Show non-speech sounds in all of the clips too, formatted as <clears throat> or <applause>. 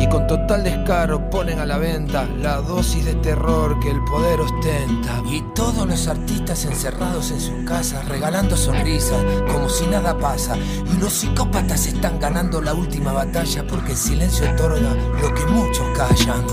Y con total descaro ponen a la venta la dosis de terror que el poder ostenta. Y todos los artistas encerrados en sus casas, regalando sonrisas, como si nada pasa. Y los psicópatas están ganando la última batalla porque el silencio otorga lo que muchos callan.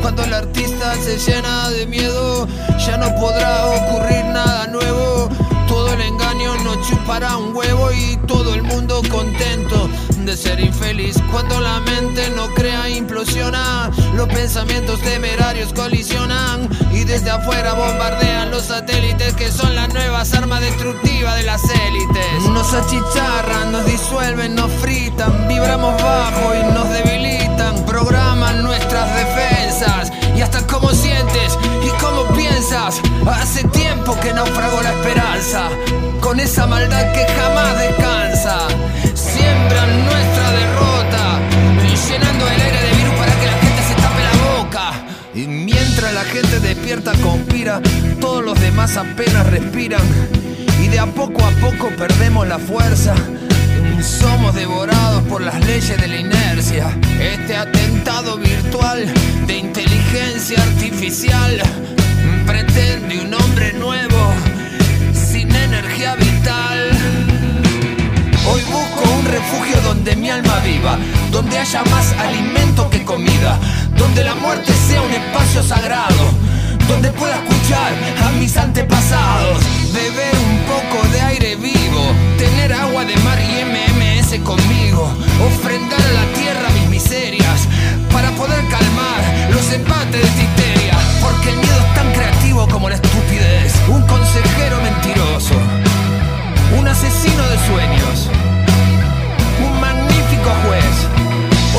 Cuando el artista se llena de miedo, ya no podrá ocurrir nada nuevo. Todo el engaño no chupará un huevo y todo el mundo contento de ser infeliz. Cuando la mente no crea, implosiona. Los pensamientos temerarios colisionan y desde afuera bombardean los satélites que son las nuevas armas destructivas de las élites. Nos achicharran, nos disuelven, nos fritan, vibramos bajo y nos debilitan. Programan nuestras defensas y hasta cómo sientes y cómo piensas. Hace tiempo que naufragó la esperanza con esa maldad que jamás descansa. Siembran gente despierta, conspira, todos los demás apenas respiran. Y de a poco a poco perdemos la fuerza. Somos devorados por las leyes de la inercia. Este atentado virtual de inteligencia artificial pretende un hombre nuevo sin energía vital. Refugio donde mi alma viva, donde haya más alimento que comida, donde la muerte sea un espacio sagrado, donde pueda escuchar a mis antepasados, beber un poco de aire vivo, tener agua de mar y MMS conmigo, ofrendar a la tierra mis miserias, para poder calmar los empates de histeria, porque el miedo es tan creativo como la estupidez, un consejero mentiroso un asesino de sueños,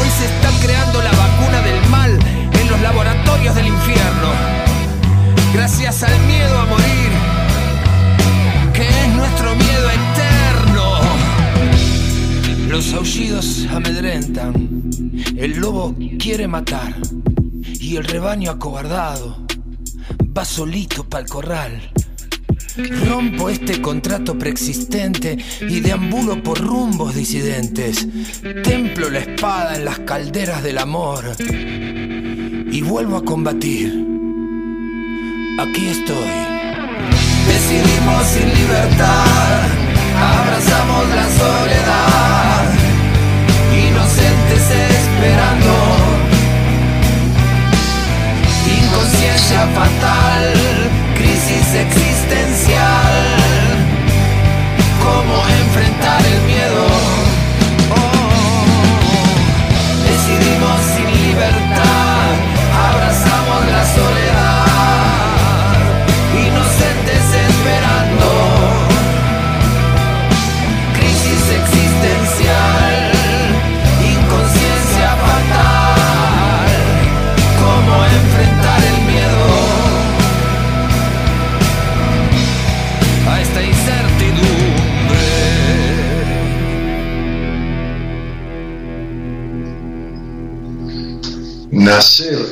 Hoy se está creando la vacuna del mal en los laboratorios del infierno, gracias al miedo a morir, que es nuestro miedo eterno. Los aullidos amedrentan, el lobo quiere matar y el rebaño acobardado va solito para el corral. Rompo este contrato preexistente y deambulo por rumbos disidentes. Templo la espada en las calderas del amor y vuelvo a combatir. Aquí estoy. Decidimos sin libertad, abrazamos la soledad, inocentes esperando. Inconsciencia fatal, crisis existencial. ¿Cómo enfrentar el miedo?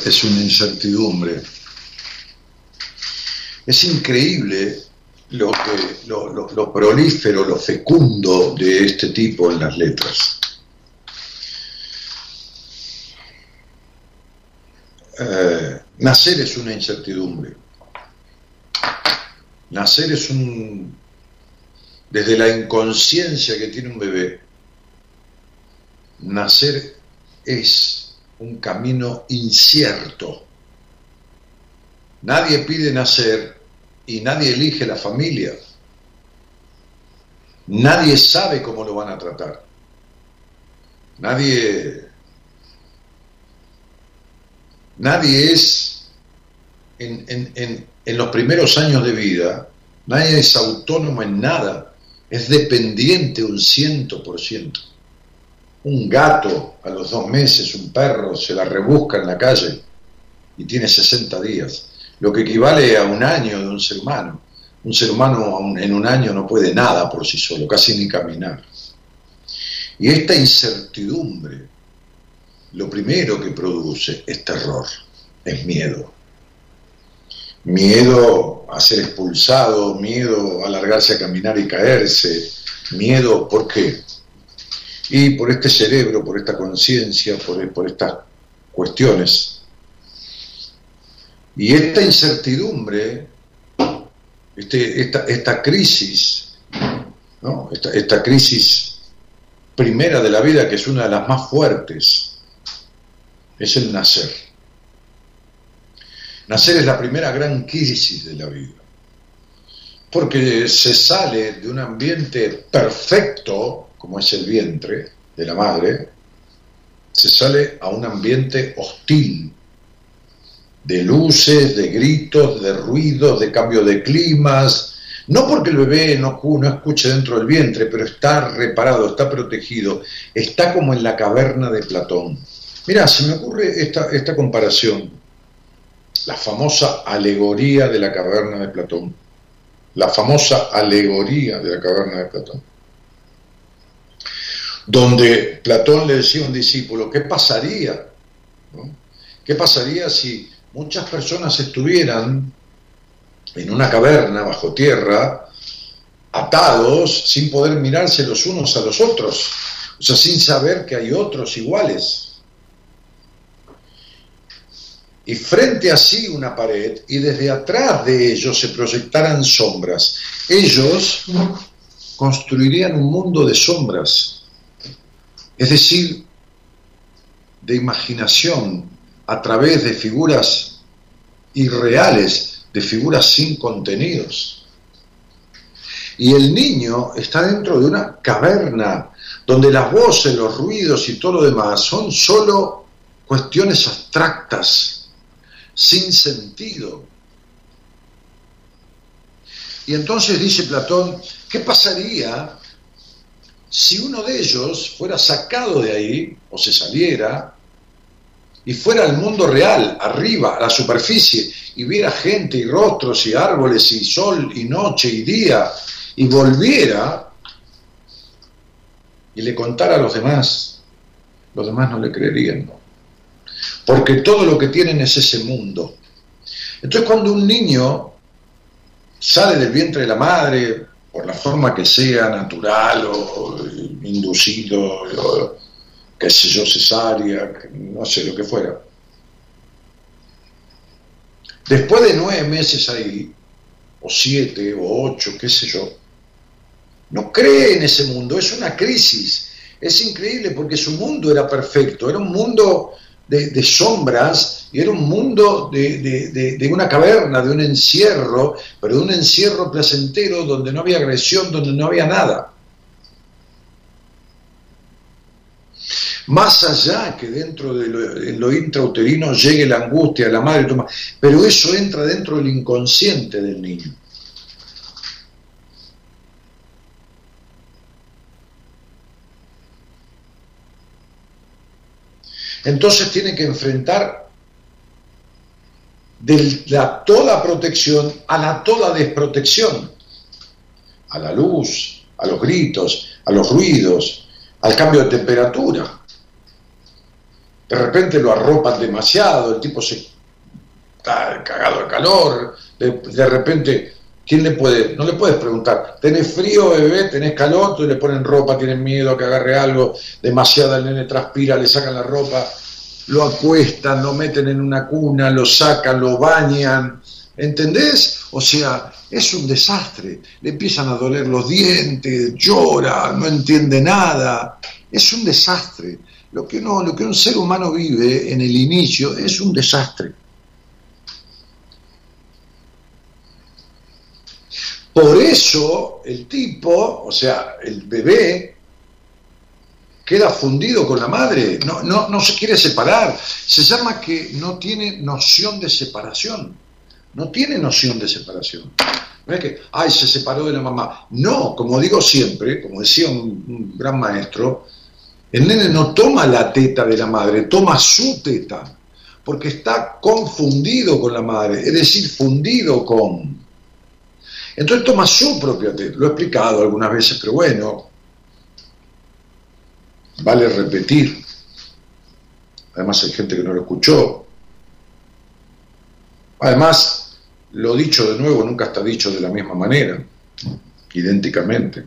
Es una incertidumbre. Es increíble lo, que, prolífero, lo fecundo de este tipo en las letras. Eh, nacer es una incertidumbre. Nacer es un... Desde la inconsciencia que tiene un bebé, nacer es un camino incierto. Nadie pide nacer y nadie elige la familia. Nadie sabe cómo lo van a tratar. Nadie, nadie es en, en, en los primeros años de vida, nadie es autónomo en nada, es dependiente un ciento por ciento. Un gato a los dos meses, un perro, se la rebusca en la calle y tiene 60 días lo que equivale a un año de un ser humano. Un ser humano en un año no puede nada por sí solo, casi ni caminar. Y esta incertidumbre, lo primero que produce es terror, es miedo. Miedo a ser expulsado, miedo a largarse a caminar y caerse, miedo, ¿por qué? Y por este cerebro, por esta conciencia, por, por estas cuestiones. Y esta incertidumbre, este, esta, crisis, esta, crisis primera de la vida, que es una de las más fuertes, es el nacer. Nacer es la primera gran crisis de la vida, porque se sale de un ambiente perfecto, como es el vientre de la madre, se sale a un ambiente hostil, de luces, de gritos, de ruidos, de cambio de climas, no porque el bebé no, no, escuche dentro del vientre, pero está reparado, está protegido, está como en la caverna de Platón. Mira, se me ocurre esta, esta comparación, la famosa alegoría de la caverna de Platón, la famosa alegoría de la caverna de Platón, donde Platón le decía a un discípulo, ¿qué pasaría? ¿Qué pasaría si muchas personas estuvieran en una caverna bajo tierra, atados, sin poder mirarse los unos a los otros, o sea, sin saber que hay otros iguales. Y frente a sí una pared, y desde atrás de ellos se proyectaran sombras. Ellos construirían un mundo de sombras, es decir, de imaginación, a través de figuras irreales, de figuras sin contenidos. Y el niño está dentro de una caverna donde las voces, los ruidos y todo lo demás son solo cuestiones abstractas, sin sentido. Y entonces dice Platón, ¿qué pasaría si uno de ellos fuera sacado de ahí o se saliera y fuera al mundo real, arriba, a la superficie, y viera gente y rostros y árboles y sol y noche y día, y volviera y le contara a los demás, los demás no le creerían, porque todo lo que tienen es ese mundo. Entonces cuando un niño sale del vientre de la madre, por la forma que sea, natural o inducido, qué sé yo, cesárea, no sé lo que fuera. Después de nueve meses ahí, o siete, o ocho, qué sé yo, no cree en ese mundo, es una crisis. Es increíble porque su mundo era perfecto, era un mundo de, sombras y era un mundo de, de, una caverna, de un encierro, pero de un encierro placentero donde no había agresión, donde no había nada. más allá que dentro de lo, intrauterino llegue la angustia, la madre pero eso entra dentro del inconsciente del niño. Entonces tiene que enfrentar de la toda protección a la toda desprotección, a la luz, a los gritos, a los ruidos, al cambio de temperatura. De repente lo arropan demasiado, el tipo se está cagado de calor, de, repente, ¿quién le puede? No le puedes preguntar, ¿tenés frío, bebé? ¿Tenés calor? Tú le ponen ropa, tienen miedo a que agarre algo, demasiada el nene transpira, le sacan la ropa, lo acuestan, lo meten en una cuna, lo sacan, lo bañan, ¿entendés? O sea, es un desastre, le empiezan a doler los dientes, llora, no entiende nada, es un desastre. Lo que, no, lo que un ser humano vive en el inicio es un desastre. Por eso el tipo, o sea, el bebé, queda fundido con la madre, no, no, no se quiere separar. Se llama que no tiene noción de separación. No tiene noción de separación. No es que, ay, se separó de la mamá. No, como digo siempre, como decía un, gran maestro, el nene no toma la teta de la madre, toma su teta, porque está confundido con la madre, es decir, fundido con. Entonces toma su propia teta. Lo he explicado algunas veces, pero bueno, vale repetir. Además hay gente que no lo escuchó. Además, lo dicho de nuevo nunca está dicho de la misma manera, idénticamente.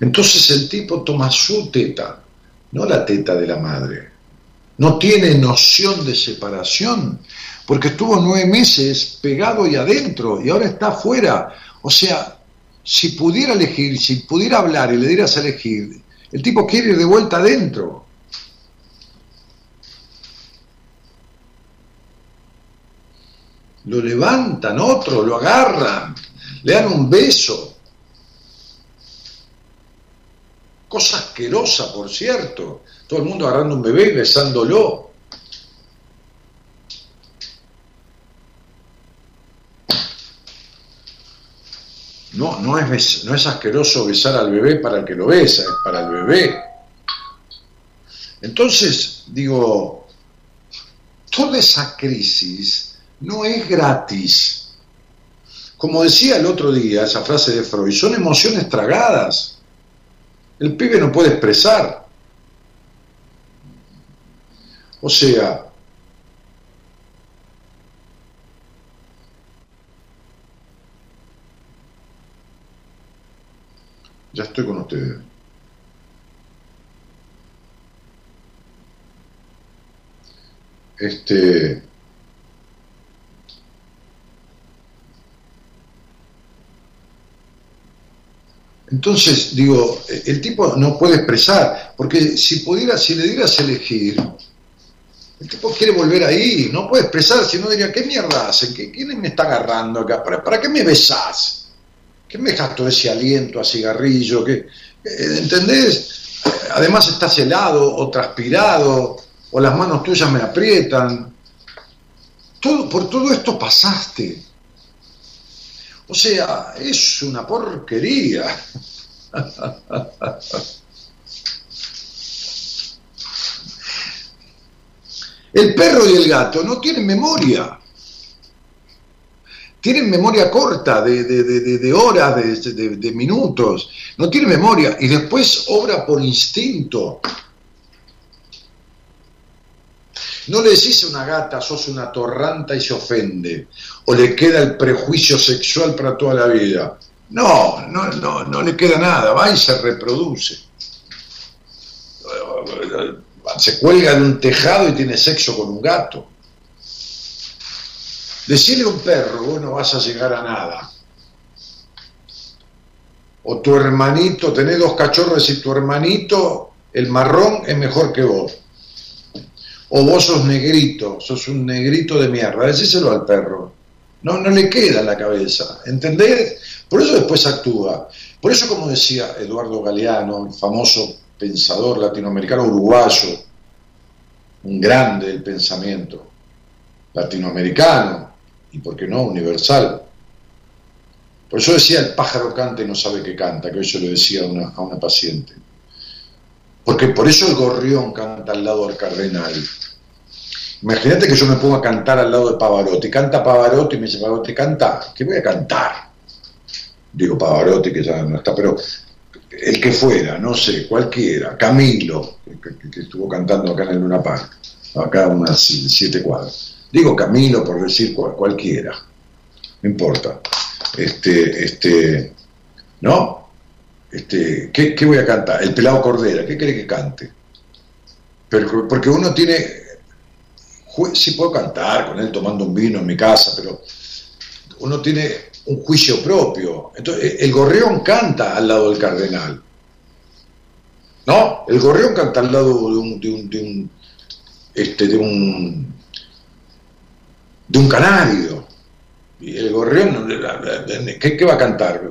Entonces el tipo toma su teta, no la teta de la madre. No tiene noción de separación, porque estuvo nueve meses pegado y adentro y ahora está afuera. O sea, si pudiera elegir, si pudiera hablar y le dieras a elegir, el tipo quiere ir de vuelta adentro. Lo levantan otro, lo agarran, le dan un beso. Cosa asquerosa, por cierto. Todo el mundo agarrando un bebé y besándolo. No, no es, no es asqueroso besar al bebé para que lo besa, es para el bebé. Entonces, digo, toda esa crisis no es gratis. Como decía el otro día, esa frase de Freud, son emociones tragadas. El pibe no puede expresar. O sea, Ya estoy con ustedes. Este. Entonces, digo, el tipo no puede expresar, porque si pudiera, si le dieras elegir, el tipo quiere volver ahí, no puede expresar, si no diría, ¿qué mierda hacen? ¿Quién me está agarrando acá? ¿Para, para qué me besás? ¿Qué me todo ese aliento a cigarrillo? ¿Qué, ¿Entendés? Además estás helado o transpirado o las manos tuyas me aprietan. Todo, por todo esto pasaste. O sea, es una porquería. <laughs> El perro y el gato no tienen memoria tienen memoria corta de, horas, de, minutos, no tienen memoria y después obra por instinto. No le decís a una gata, sos una torranta y se ofende, o le queda el prejuicio sexual para toda la vida. No, no, no, no le queda nada, va y se reproduce. Se cuelga de un tejado y tiene sexo con un gato. Decirle a un perro, vos no vas a llegar a nada. O tu hermanito, tenés dos cachorros y tu hermanito, el marrón, es mejor que vos. O vos sos negrito, sos un negrito de mierda. Decíselo al perro. No, no le queda en la cabeza. ¿Entendés? Por eso después actúa. Por eso, como decía Eduardo Galeano, el famoso pensador latinoamericano uruguayo, un grande del pensamiento latinoamericano, y por qué no universal. Por eso decía el pájaro canta y no sabe qué canta, que se lo decía a una, a una paciente. Porque por eso el gorrión canta al lado del cardenal. Imagínate que yo me pongo a cantar al lado de Pavarotti. Canta Pavarotti y me dice Pavarotti, canta. ¿Qué voy a cantar? Digo Pavarotti, que ya no está, pero el que fuera, no sé, cualquiera. Camilo, que, estuvo cantando acá en Luna Park. acá unas siete cuadras. Digo Camilo por decir cualquiera, no importa. Este, este, ¿no? Este, ¿qué, ¿Qué voy a cantar? El pelado Cordera, ¿qué quiere que cante? Pero, porque uno tiene, sí puedo cantar con él tomando un vino en mi casa, pero uno tiene un juicio propio. Entonces, el gorrión canta al lado del cardenal. ¿No? El gorrión canta al lado de un, de un, este, de un, de un canario. Y el gorrión, ¿qué, qué va a cantar?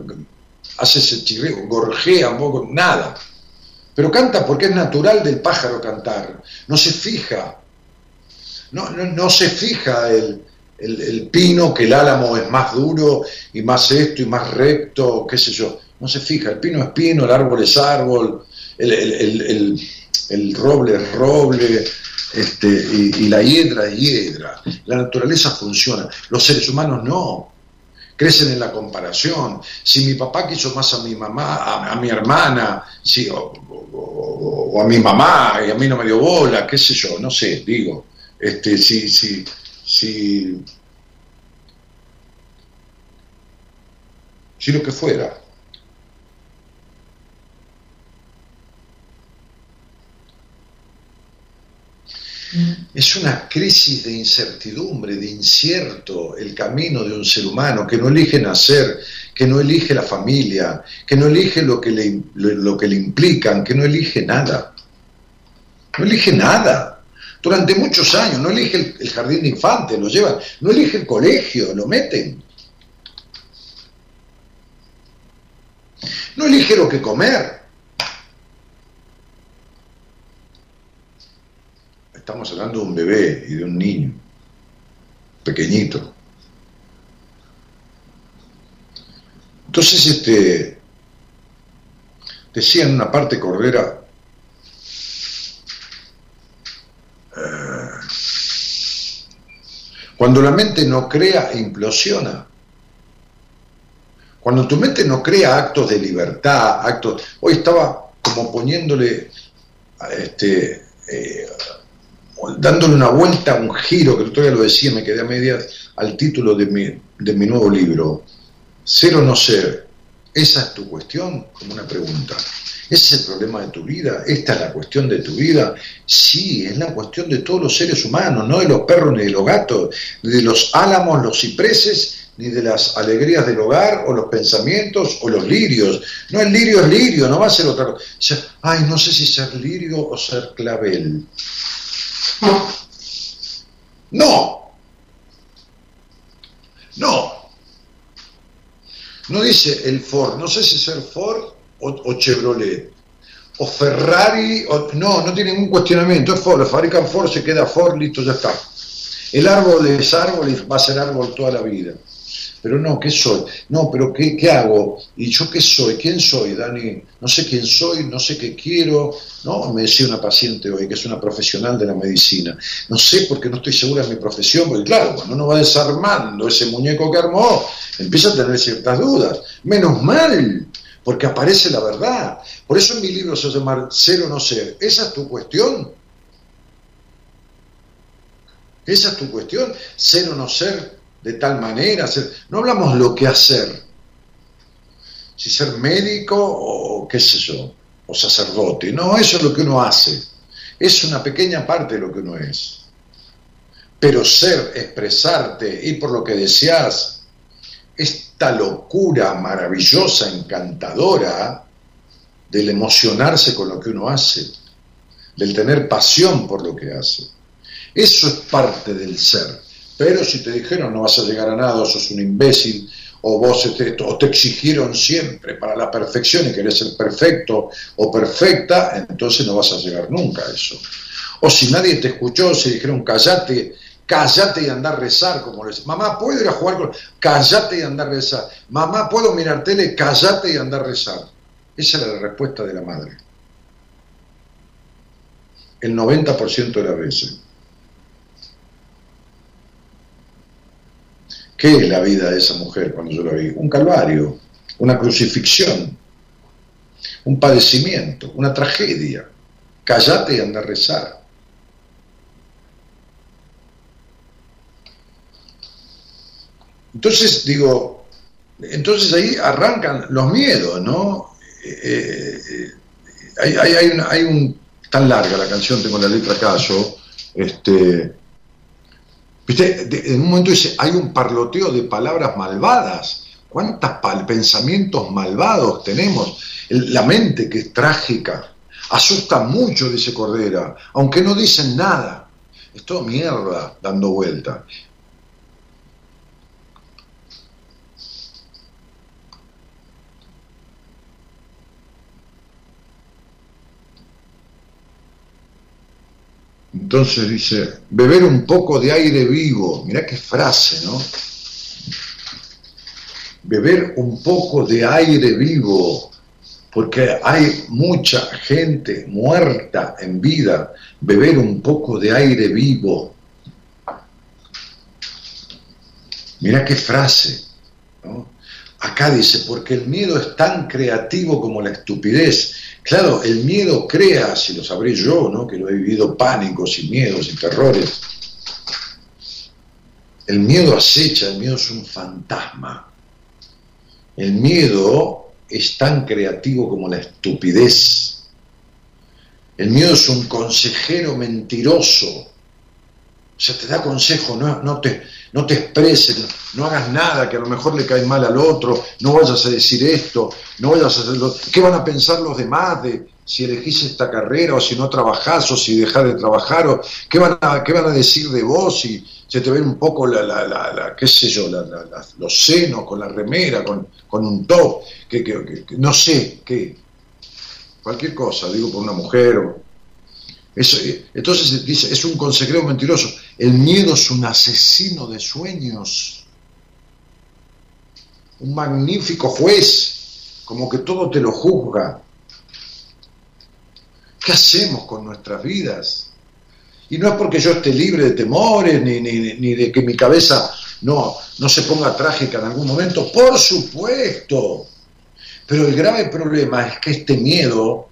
Hace ese chirreo, gorjea un poco, nada. Pero canta porque es natural del pájaro cantar. No se fija. No, no, no se fija el, el, pino, que el álamo es más duro y más esto y más recto, qué sé yo. No se fija. El pino es pino, el árbol es árbol, el, roble es roble, este, y, la hiedra es hiedra. La naturaleza funciona. Los seres humanos no. Crecen en la comparación. Si mi papá quiso más a mi mamá, a, mi hermana, si, o, a mi mamá y a mí no me dio bola, qué sé yo, no sé, digo. Este, si, si, si, si lo que fuera. Es una crisis de incertidumbre, de incierto el camino de un ser humano que no elige nacer, que no elige la familia, que no elige lo que le, lo, que le implican, que no elige nada. No elige nada. Durante muchos años, no elige el, el jardín de infantes, lo llevan, no elige el colegio, lo meten. No elige lo que comer, Estamos hablando de un bebé y de un niño, pequeñito. Entonces, este, decía en una parte Cordera, eh, cuando la mente no crea implosiona, cuando tu mente no crea actos de libertad, actos... Hoy estaba como poniéndole este, eh, dándole una vuelta, un giro, que todavía lo decía, me quedé a medias, al título de mi, de mi nuevo libro, Ser o no ser, esa es tu cuestión, como una pregunta. ¿Ese es el problema de tu vida? ¿Esta es la cuestión de tu vida? Sí, es la cuestión de todos los seres humanos, no de los perros ni de los gatos, ni de los álamos, los cipreses, ni de las alegrías del hogar, o los pensamientos, o los lirios. No, el lirio es lirio, no va a ser otra cosa. Ay, no sé si ser lirio o ser clavel. <laughs> No. No. No dice el Ford, no sé si ser Ford o, Chevrolet. O Ferrari, o, no, no tiene ningún cuestionamiento, es Ford, fabrican Ford, se queda Ford, listo, ya está. El árbol es árbol y va a ser árbol toda la vida pero no, ¿qué soy? No, pero ¿qué, ¿qué, hago? ¿Y yo qué soy? ¿Quién soy, Dani? No sé quién soy, no sé qué quiero, ¿no? Me decía una paciente hoy, que es una profesional de la medicina. No sé porque no estoy segura de mi profesión, porque claro, cuando uno va desarmando ese muñeco que armó, empieza a tener ciertas dudas. Menos mal, porque aparece la verdad. Por eso en mi libro se llama Ser o no ser. Esa es tu cuestión. Esa es tu cuestión, ser o no ser de tal manera, no hablamos lo que hacer, si ser médico o qué sé yo, o sacerdote, no, eso es lo que uno hace, es una pequeña parte de lo que uno es. Pero ser, expresarte, y por lo que deseas, esta locura maravillosa, encantadora, del emocionarse con lo que uno hace, del tener pasión por lo que hace. Eso es parte del ser. Pero si te dijeron no vas a llegar a nada, sos un imbécil, o vos este, o te exigieron siempre para la perfección y querés ser perfecto o perfecta, entonces no vas a llegar nunca a eso. O si nadie te escuchó, se dijeron callate, callate y andar a rezar, como les mamá, ¿puedo ir a jugar con? Callate y andar a rezar. Mamá, ¿puedo mirar tele? Callate y andar a rezar. Esa era la respuesta de la madre. El 90% de las veces. ¿Qué es la vida de esa mujer cuando yo la vi? Un calvario, una crucifixión, un padecimiento, una tragedia. Callate y anda a rezar. Entonces, digo, entonces ahí arrancan los miedos, ¿no? Eh, eh, eh, hay, hay, hay, un... Tan larga la canción, tengo la letra acá yo. Este, viste, en un momento dice, hay un parloteo de palabras malvadas, ¿cuántos pensamientos malvados tenemos? la mente que es trágica, asusta mucho, dice Cordera, aunque no dicen nada, es todo mierda dando vuelta. Entonces dice, beber un poco de aire vivo, mirá qué frase, ¿no? Beber un poco de aire vivo, porque hay mucha gente muerta en vida, beber un poco de aire vivo. Mirá qué frase. Acá dice, porque el miedo es tan creativo como la estupidez. Claro, el miedo crea, si lo sabré yo, ¿no? que lo he vivido pánicos y miedos y terrores. El miedo acecha, el miedo es un fantasma. El miedo es tan creativo como la estupidez. El miedo es un consejero mentiroso. O sea, te da consejo, no, no, te, no te expreses, no hagas nada que a lo mejor le cae mal al otro, no vayas a decir esto, no vayas a hacerlo. ¿Qué van a pensar los demás de si elegís esta carrera o si no trabajás o si dejás de trabajar? O, ¿qué, van a, ¿Qué van a decir de vos si se te ven un poco la, la, la, qué sé yo, los senos con la remera, con, con un top, que, que, no sé, qué, cualquier cosa, digo por una mujer o eh, entonces dice, es un consejero mentiroso. El miedo es un asesino de sueños, un magnífico juez, como que todo te lo juzga. ¿Qué hacemos con nuestras vidas? Y no es porque yo esté libre de temores, ni, ni de que mi cabeza no, no se ponga trágica en algún momento, por supuesto. Pero el grave problema es que este miedo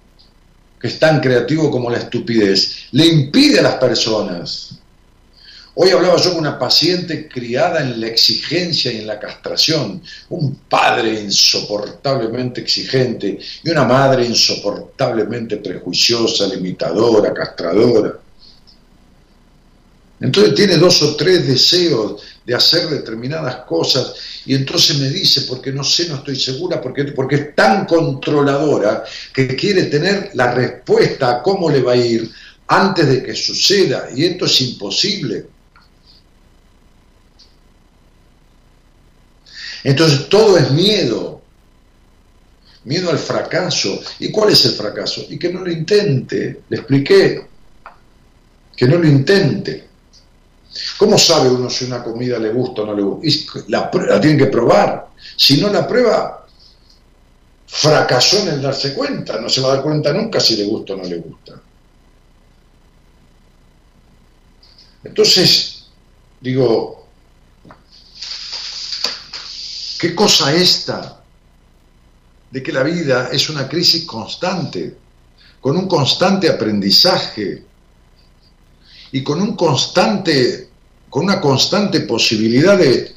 que es tan creativo como la estupidez, le impide a las personas. Hoy hablaba yo con una paciente criada en la exigencia y en la castración, un padre insoportablemente exigente y una madre insoportablemente prejuiciosa, limitadora, castradora. Entonces tiene dos o tres deseos de hacer determinadas cosas y entonces me dice, porque no sé, no estoy segura, porque, porque es tan controladora que quiere tener la respuesta a cómo le va a ir antes de que suceda y esto es imposible. Entonces todo es miedo, miedo al fracaso. ¿Y cuál es el fracaso? Y que no lo intente, le expliqué, que no lo intente. ¿Cómo sabe uno si una comida le gusta o no le gusta? La, la tienen que probar. Si no la prueba, fracasó en el darse cuenta. No se va a dar cuenta nunca si le gusta o no le gusta. Entonces, digo, ¿qué cosa esta de que la vida es una crisis constante, con un constante aprendizaje, y con un constante, con una constante posibilidad de,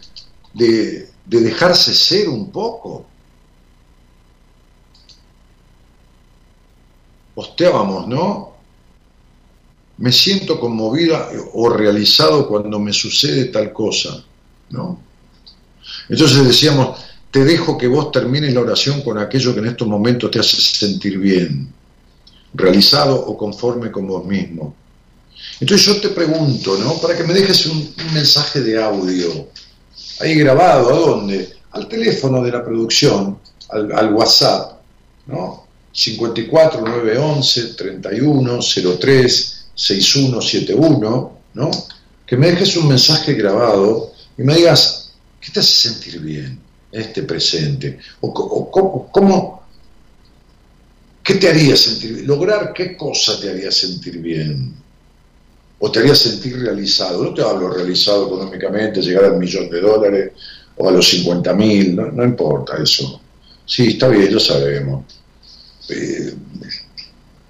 de, dejarse ser un poco. Posteábamos, ¿no? Me siento conmovida o realizado cuando me sucede tal cosa, ¿no? Entonces decíamos, te dejo que vos termines la oración con aquello que en estos momentos te hace sentir bien, realizado o conforme con vos mismo. Entonces yo te pregunto, ¿no? Para que me dejes un, mensaje de audio, ahí grabado, ¿a dónde? Al teléfono de la producción, al, WhatsApp, ¿no? 54 911 31 03 6171, ¿no? Que me dejes un mensaje grabado y me digas, ¿qué te hace sentir bien en este presente? Cómo, ¿Qué te haría sentir bien? ¿Lograr qué cosa te haría sentir bien? o te haría sentir realizado. No te hablo realizado económicamente, llegar al millón de dólares o a los 50 mil, no, importa eso. Sí, está bien, lo sabemos. Eh,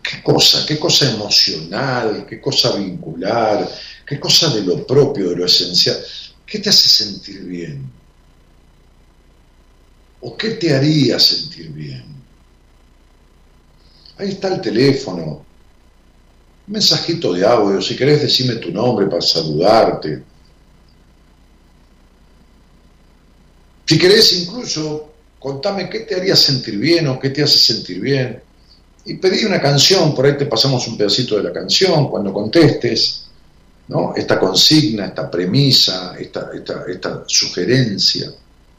¿Qué cosa? ¿Qué cosa emocional? ¿Qué cosa vincular? ¿Qué cosa de lo propio, de lo esencial? ¿Qué te hace sentir bien? ¿O qué te haría sentir bien? Ahí está el teléfono. Un mensajito de audio, si querés decirme tu nombre para saludarte. Si querés incluso contame qué te haría sentir bien o qué te hace sentir bien. Y pedí una canción, por ahí te pasamos un pedacito de la canción cuando contestes, ¿no? Esta consigna, esta premisa, esta, esta, esta sugerencia,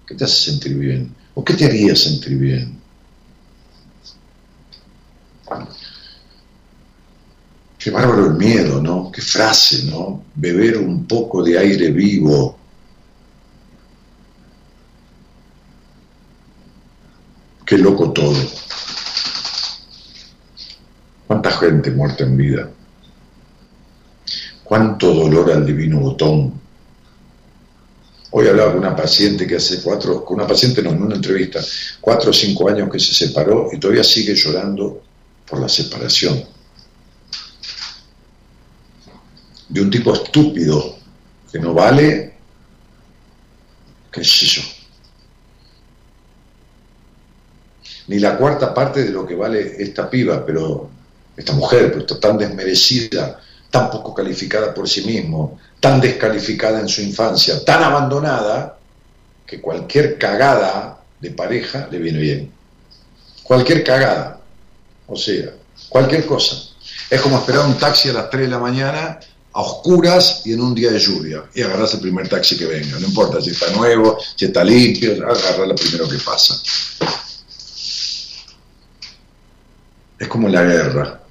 ¿qué te hace sentir bien? ¿O qué te haría sentir bien? Qué bárbaro el miedo, ¿no? Qué frase, ¿no? Beber un poco de aire vivo. Qué loco todo. ¿Cuánta gente muerta en vida? ¿Cuánto dolor al divino botón? Hoy hablaba con una paciente que hace cuatro, con una paciente no, en una entrevista, cuatro o cinco años que se separó y todavía sigue llorando por la separación. De un tipo estúpido que no vale, qué sé yo, ni la cuarta parte de lo que vale esta piba, pero esta mujer, pero está tan desmerecida, tan poco calificada por sí mismo, tan descalificada en su infancia, tan abandonada, que cualquier cagada de pareja le viene bien. Cualquier cagada. O sea, cualquier cosa. Es como esperar un taxi a las 3 de la mañana a oscuras y en un día de lluvia y agarras el primer taxi que venga. No importa si está nuevo, si está limpio, agarrar lo primero que pasa. Es como la guerra.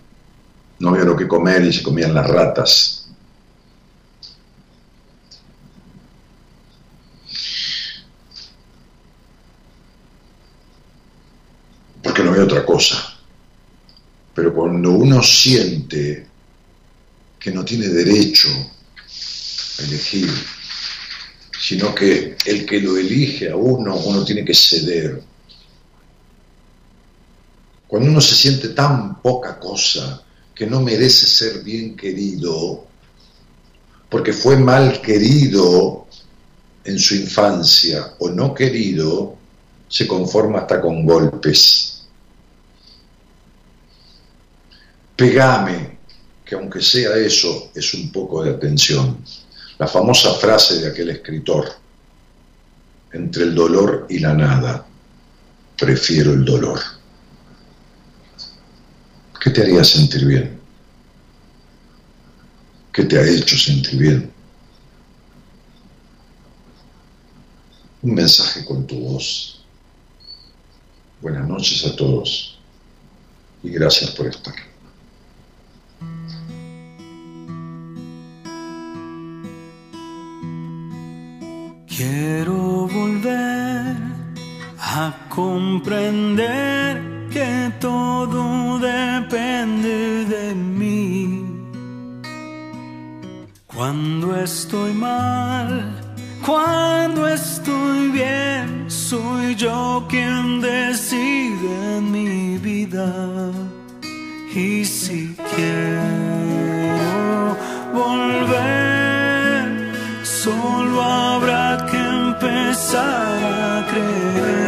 No había lo que comer y se comían las ratas. Porque no había otra cosa. Pero cuando uno siente que no tiene derecho a elegir, sino que el que lo elige a uno, uno tiene que ceder. Cuando uno se siente tan poca cosa que no merece ser bien querido, porque fue mal querido en su infancia o no querido, se conforma hasta con golpes. Pegame, que aunque sea eso, es un poco de atención. La famosa frase de aquel escritor, entre el dolor y la nada, prefiero el dolor. ¿Qué te haría sentir bien? ¿Qué te ha hecho sentir bien? Un mensaje con tu voz. Buenas noches a todos y gracias por estar. Quiero volver a comprender que todo depende de mí. Cuando estoy mal, cuando estoy bien, soy yo quien decide en mi vida. Y si quiero volver, solo habrá que empezar a creer.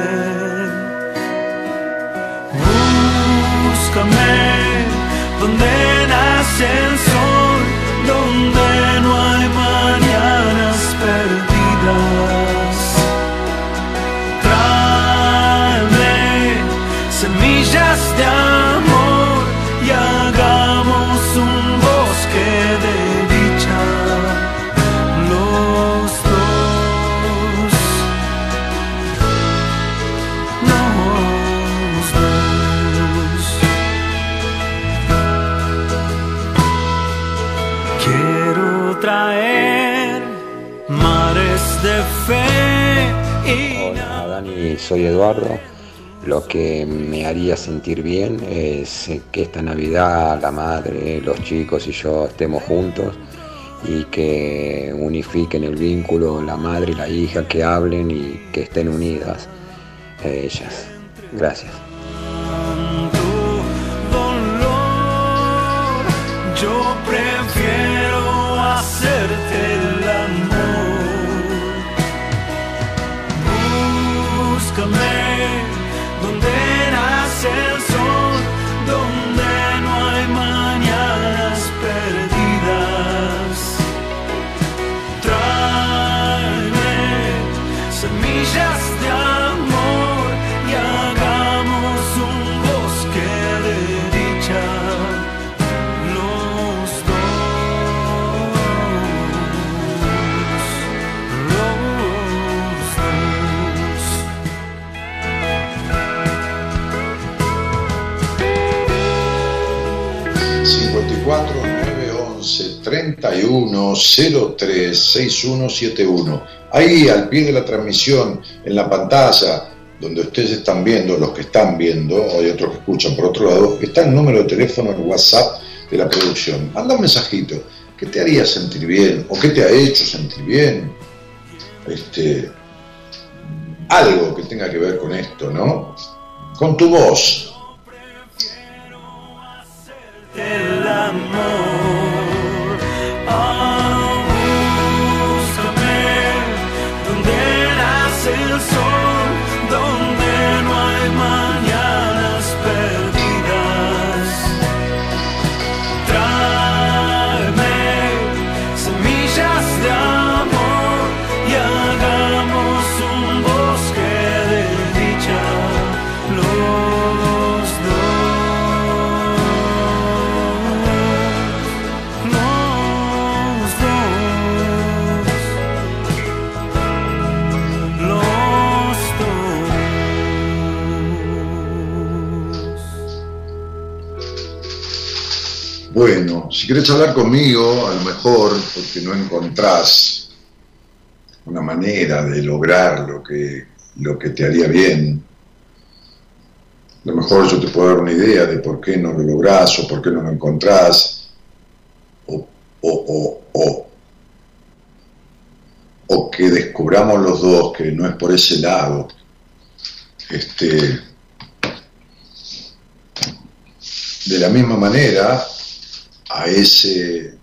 Búscame donde nace soy Eduardo. Lo que me haría sentir bien es que esta Navidad la madre, los chicos y yo estemos juntos y que unifiquen el vínculo la madre y la hija, que hablen y que estén unidas eh, ellas. Gracias. 41 03 6171. Ahí al pie de la transmisión, en la pantalla, donde ustedes están viendo, los que están viendo, hay otros que escuchan por otro lado, está el número de teléfono en WhatsApp de la producción. Manda un mensajito. ¿Qué te haría sentir bien? ¿O qué te ha hecho sentir bien? Este, algo que tenga que ver con esto, ¿no? Con tu voz. El amor. Si querés hablar conmigo, a lo mejor porque no encontrás una manera de lograr lo que, lo que te haría bien, a lo mejor yo te puedo dar una idea de por qué no lo lográs o por qué no lo encontrás, o, o, o, o que descubramos los dos que no es por ese lado. Este, de la misma manera, a ese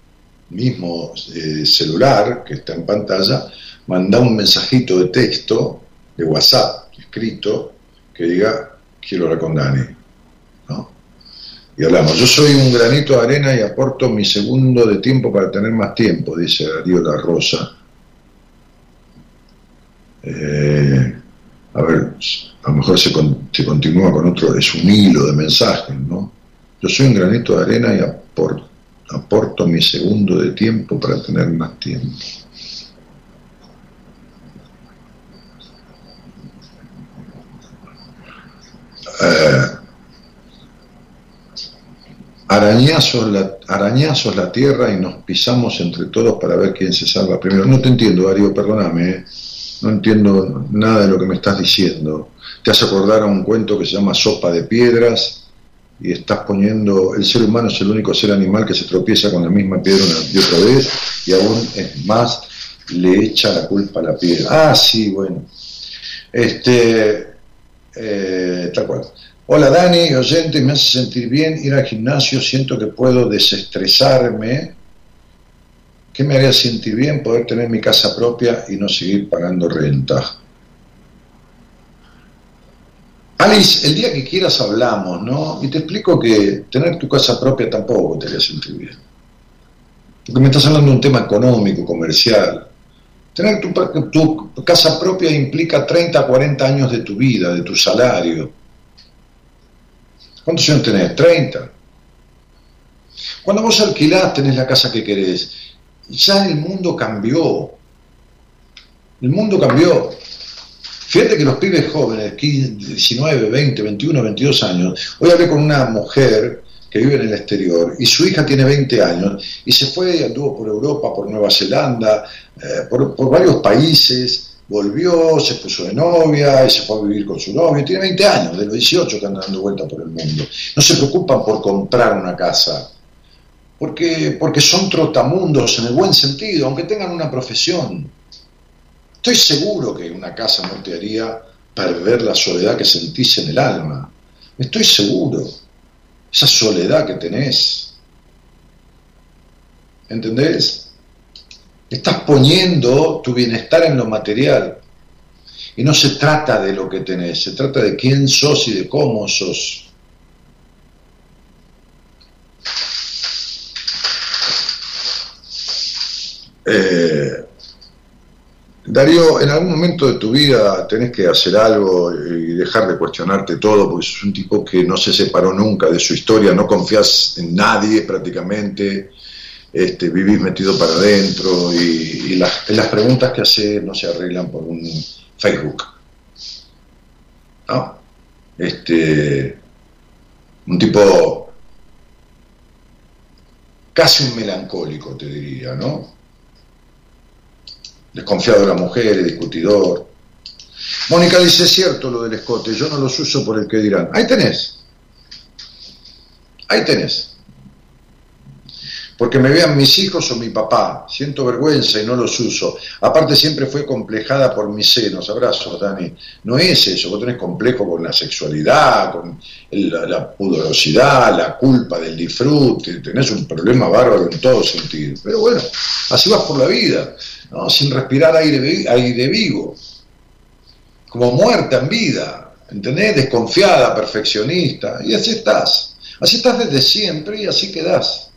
mismo eh, celular que está en pantalla, manda un mensajito de texto, de WhatsApp, escrito, que diga, quiero hablar con Dani. ¿no? Y hablamos, yo soy un granito de arena y aporto mi segundo de tiempo para tener más tiempo, dice Darío La Rosa. Eh, a ver, a lo mejor se, se continúa con otro, es un hilo de mensajes, ¿no? Yo soy un granito de arena y aporto aporto mi segundo de tiempo para tener más tiempo. Eh, arañazos, la, arañazos la tierra y nos pisamos entre todos para ver quién se salva primero. No te entiendo, Darío, perdóname. Eh. No entiendo nada de lo que me estás diciendo. Te hace acordar a un cuento que se llama Sopa de Piedras y estás poniendo, el ser humano es el único ser animal que se tropieza con la misma piedra una y otra vez y aún es más, le echa la culpa a la piedra. Ah, sí, bueno. Este, eh, tal cual. Hola Dani, oyente, me hace sentir bien ir al gimnasio, siento que puedo desestresarme. ¿Qué me haría sentir bien? Poder tener mi casa propia y no seguir pagando renta. Alice, el día que quieras hablamos, ¿no? Y te explico que tener tu casa propia tampoco te haría sentir bien. Porque me estás hablando de un tema económico, comercial. Tener tu, tu casa propia implica 30, 40 años de tu vida, de tu salario. ¿Cuántos años tenés? 30. Cuando vos alquilás, tenés la casa que querés. Ya el mundo cambió. El mundo cambió. Fíjate que los pibes jóvenes, 19, 20, 21, 22 años, hoy hablé con una mujer que vive en el exterior y su hija tiene 20 años y se fue y anduvo por Europa, por Nueva Zelanda, eh, por, varios países, volvió, se puso de novia y se fue a vivir con su novio, tiene 20 años, de los 18 que andan dando vuelta por el mundo. No se preocupan por comprar una casa, porque, porque son trotamundos en el buen sentido, aunque tengan una profesión. Estoy seguro que una casa no te haría perder la soledad que sentís en el alma. Estoy seguro. Esa soledad que tenés. ¿Entendés? Estás poniendo tu bienestar en lo material. Y no se trata de lo que tenés, se trata de quién sos y de cómo sos. Eh, Darío, en algún momento de tu vida tenés que hacer algo y dejar de cuestionarte todo, porque sos un tipo que no se separó nunca de su historia, no confías en nadie prácticamente, este, vivís metido para adentro y, las, las, preguntas que haces no se arreglan por un Facebook. ¿No? Este, un tipo casi un melancólico, te diría, ¿no? Desconfiado de la mujer, discutidor. Mónica dice, es cierto lo del escote, yo no los uso por el que dirán. Ahí tenés. Ahí tenés porque me vean mis hijos o mi papá. Siento vergüenza y no los uso. Aparte siempre fue complejada por mis senos. Abrazos, Dani. No es eso, vos tenés complejo con la sexualidad, con la, pudorosidad, la culpa del disfrute, tenés un problema bárbaro en todo sentido. Pero bueno, así vas por la vida, ¿no? sin respirar aire, aire vivo, como muerta en vida, ¿entendés? Desconfiada, perfeccionista, y así estás. Así estás desde siempre y así quedás.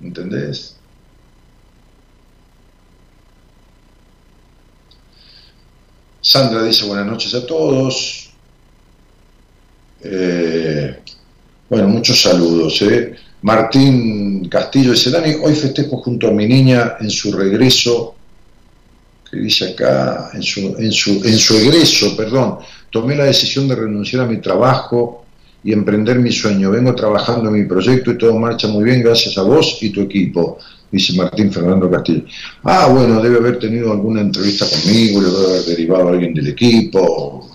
¿Entendés? Sandra dice buenas noches a todos. Eh, bueno, muchos saludos. Eh. Martín Castillo dice, Dani, hoy festejo junto a mi niña en su regreso, que dice acá, en su, en su, en su egreso, perdón, tomé la decisión de renunciar a mi trabajo y emprender mi sueño. Vengo trabajando en mi proyecto y todo marcha muy bien gracias a vos y tu equipo, dice Martín Fernando Castillo. Ah, bueno, debe haber tenido alguna entrevista conmigo, le debe haber derivado a alguien del equipo,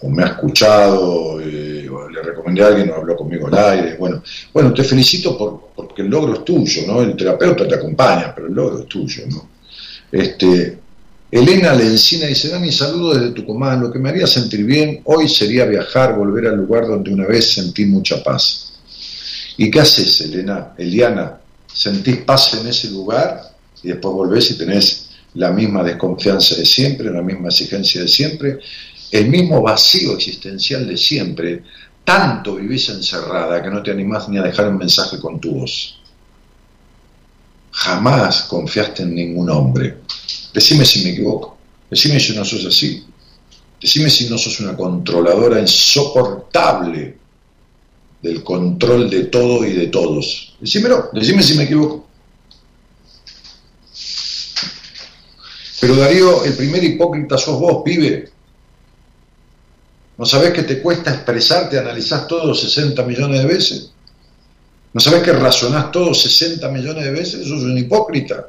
o, me ha escuchado, eh, le recomendé a alguien o habló conmigo al aire. Bueno, bueno te felicito por, porque el logro es tuyo, ¿no? El terapeuta te acompaña, pero el logro es tuyo, ¿no? Este, Elena Lencina dice, Dani, saludo desde Tucumán, lo que me haría sentir bien hoy sería viajar, volver al lugar donde una vez sentí mucha paz. ¿Y qué haces, Elena? Eliana, ¿sentís paz en ese lugar? Y después volvés y tenés la misma desconfianza de siempre, la misma exigencia de siempre, el mismo vacío existencial de siempre. Tanto vivís encerrada que no te animás ni a dejar un mensaje con tu voz. Jamás confiaste en ningún hombre Decime si me equivoco. Decime si no sos así. Decime si no sos una controladora insoportable del control de todo y de todos. Decímelo, decime si me equivoco. Pero Darío, el primer hipócrita sos vos, pibe. ¿No sabés que te cuesta expresarte, analizás todo 60 millones de veces? ¿No sabés que razonás todo 60 millones de veces? Sos un hipócrita.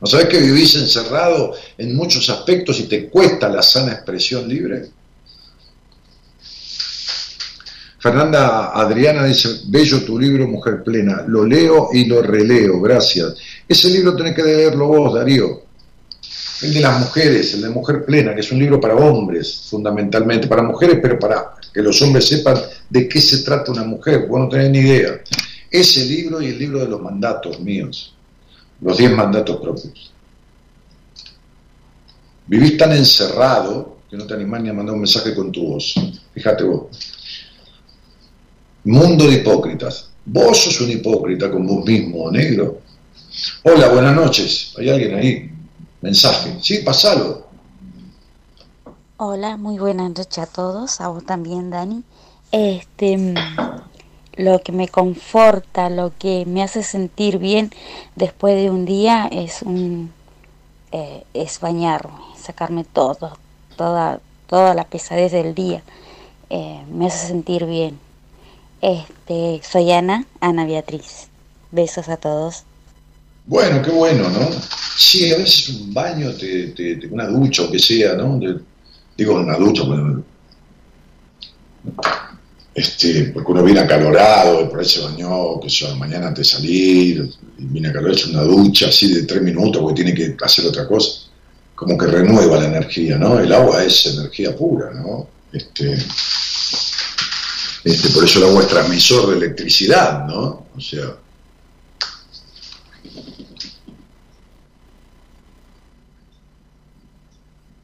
¿No sabes que vivís encerrado en muchos aspectos y te cuesta la sana expresión libre? Fernanda Adriana dice, bello tu libro Mujer Plena, lo leo y lo releo, gracias. Ese libro tenés que leerlo vos, Darío. El de las mujeres, el de Mujer Plena, que es un libro para hombres, fundamentalmente, para mujeres, pero para que los hombres sepan de qué se trata una mujer, vos no tenés ni idea. Ese libro y el libro de los mandatos míos los diez mandatos propios. Vivís tan encerrado que no te animás ni a mandar un mensaje con tu voz. Fíjate vos. Mundo de hipócritas. Vos sos un hipócrita con vos mismo, negro. Hola, buenas noches. ¿Hay alguien ahí? Mensaje. Sí, pasalo. Hola, muy buenas noches a todos, a vos también, Dani. Este, lo que me conforta, lo que me hace sentir bien después de un día es un eh, es bañarme, sacarme todo, toda, toda la pesadez del día. Eh, me hace sentir bien. Este, soy Ana, Ana Beatriz. Besos a todos. Bueno, qué bueno, ¿no? Sí, a veces un baño, te, una ducha o que sea, ¿no? digo, una ducha, bueno, este, porque uno viene acalorado, por ahí se bañó, que yo, mañana antes de salir, viene acalorado, es una ducha así de tres minutos porque tiene que hacer otra cosa, como que renueva la energía, ¿no? El agua es energía pura, ¿no? Este, este, por eso el agua es transmisor de electricidad, ¿no? O sea,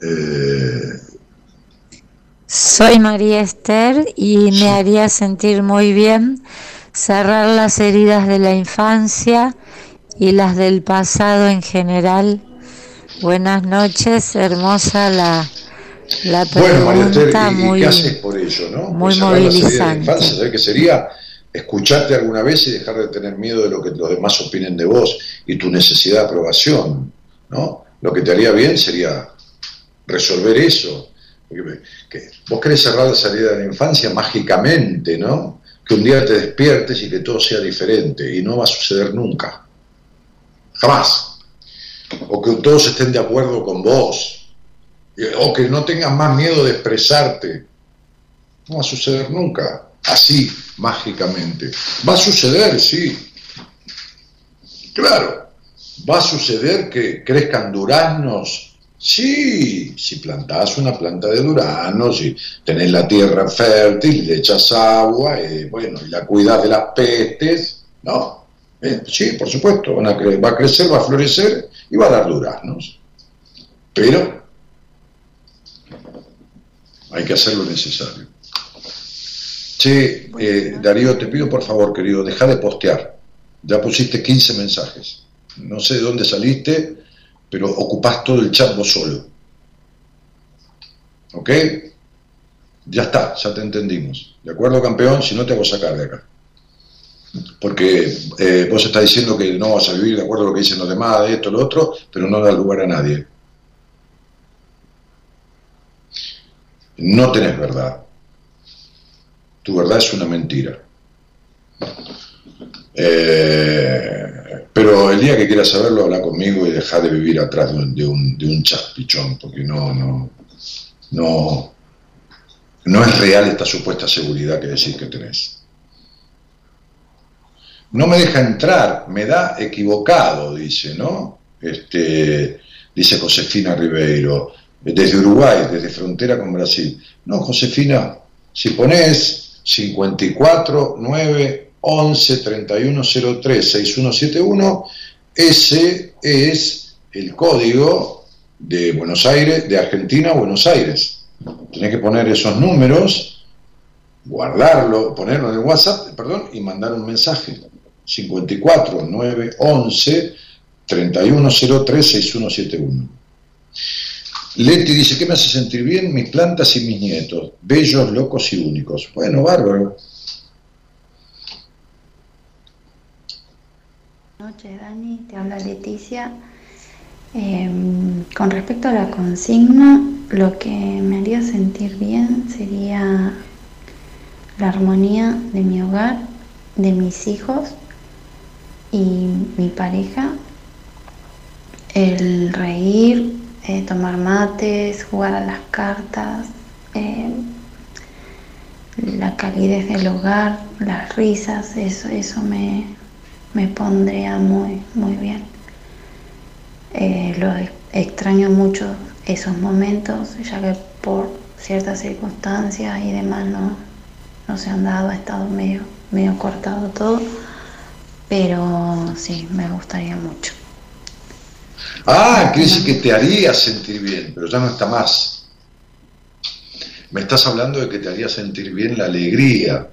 eh, soy María Esther y me haría sentir muy bien cerrar las heridas de la infancia y las del pasado en general. Buenas noches, hermosa la, la pregunta, bueno, muy, ¿qué haces por ello, no? Muy movilizante. ¿sabes qué sería? Escucharte alguna vez y dejar de tener miedo de lo que los demás opinen de vos y tu necesidad de aprobación, ¿no? Lo que te haría bien sería resolver eso, vos querés cerrar la salida de la infancia mágicamente, ¿no? que un día te despiertes y que todo sea diferente, y no va a suceder nunca. Jamás. O que todos estén de acuerdo con vos, o que no tengas más miedo de expresarte. No va a suceder nunca, así, mágicamente. Va a suceder, sí. Claro, va a suceder que crezcan duraznos Sí, si plantás una planta de duranos y tenés la tierra fértil, le echas agua, y, bueno, y la cuidas de las pestes, ¿no? Eh, sí, por supuesto, va a crecer, va a florecer y va a dar duranos. Pero hay que hacer lo necesario. Che, eh, Darío, te pido por favor, querido, deja de postear. Ya pusiste 15 mensajes. No sé de dónde saliste, pero ocupás todo el chat vos solo. ¿Ok? Ya está, ya te entendimos. ¿De acuerdo, campeón? Si no, te hago sacar de acá. Porque eh, vos estás diciendo que no vas a vivir de acuerdo a lo que dicen los demás, de esto, lo otro, pero no da lugar a nadie. No tenés verdad. Tu verdad es una mentira. Eh, pero el día que quieras saberlo, habla conmigo y deja de vivir atrás de un, de porque no, no, no, no es real esta supuesta seguridad que decís que tenés. No me deja entrar, me da equivocado, dice, ¿no? Este, dice Josefina Ribeiro, desde Uruguay, desde frontera con Brasil. No, Josefina, si pones 54, 9, 11 31 03 6171. Ese es el código de Buenos Aires, de Argentina a Buenos Aires. Tenés que poner esos números, guardarlo, ponerlo en el WhatsApp, perdón, y mandar un mensaje. 54 9 11 31 03 6171. Leti dice, ¿qué me hace sentir bien? Mis plantas y mis nietos, bellos, locos y únicos. Bueno, bárbaro. Noches, Dani. Te habla Leticia. Em, con respecto a la consigna, lo que me haría sentir bien sería la armonía de mi hogar, de mis hijos y mi pareja, el reír, eh, tomar mates, jugar a las cartas, em, la calidez del hogar, las risas, eso, eso me, me pondría muy, muy bien. Eh, lo extraño mucho esos momentos, ya que por ciertas circunstancias y demás no, no se han dado, ha estado medio, medio cortado todo, pero sí, me gustaría mucho. Ah, que que te haría sentir bien, pero ya no está más. Me estás hablando de que te haría sentir bien la alegría,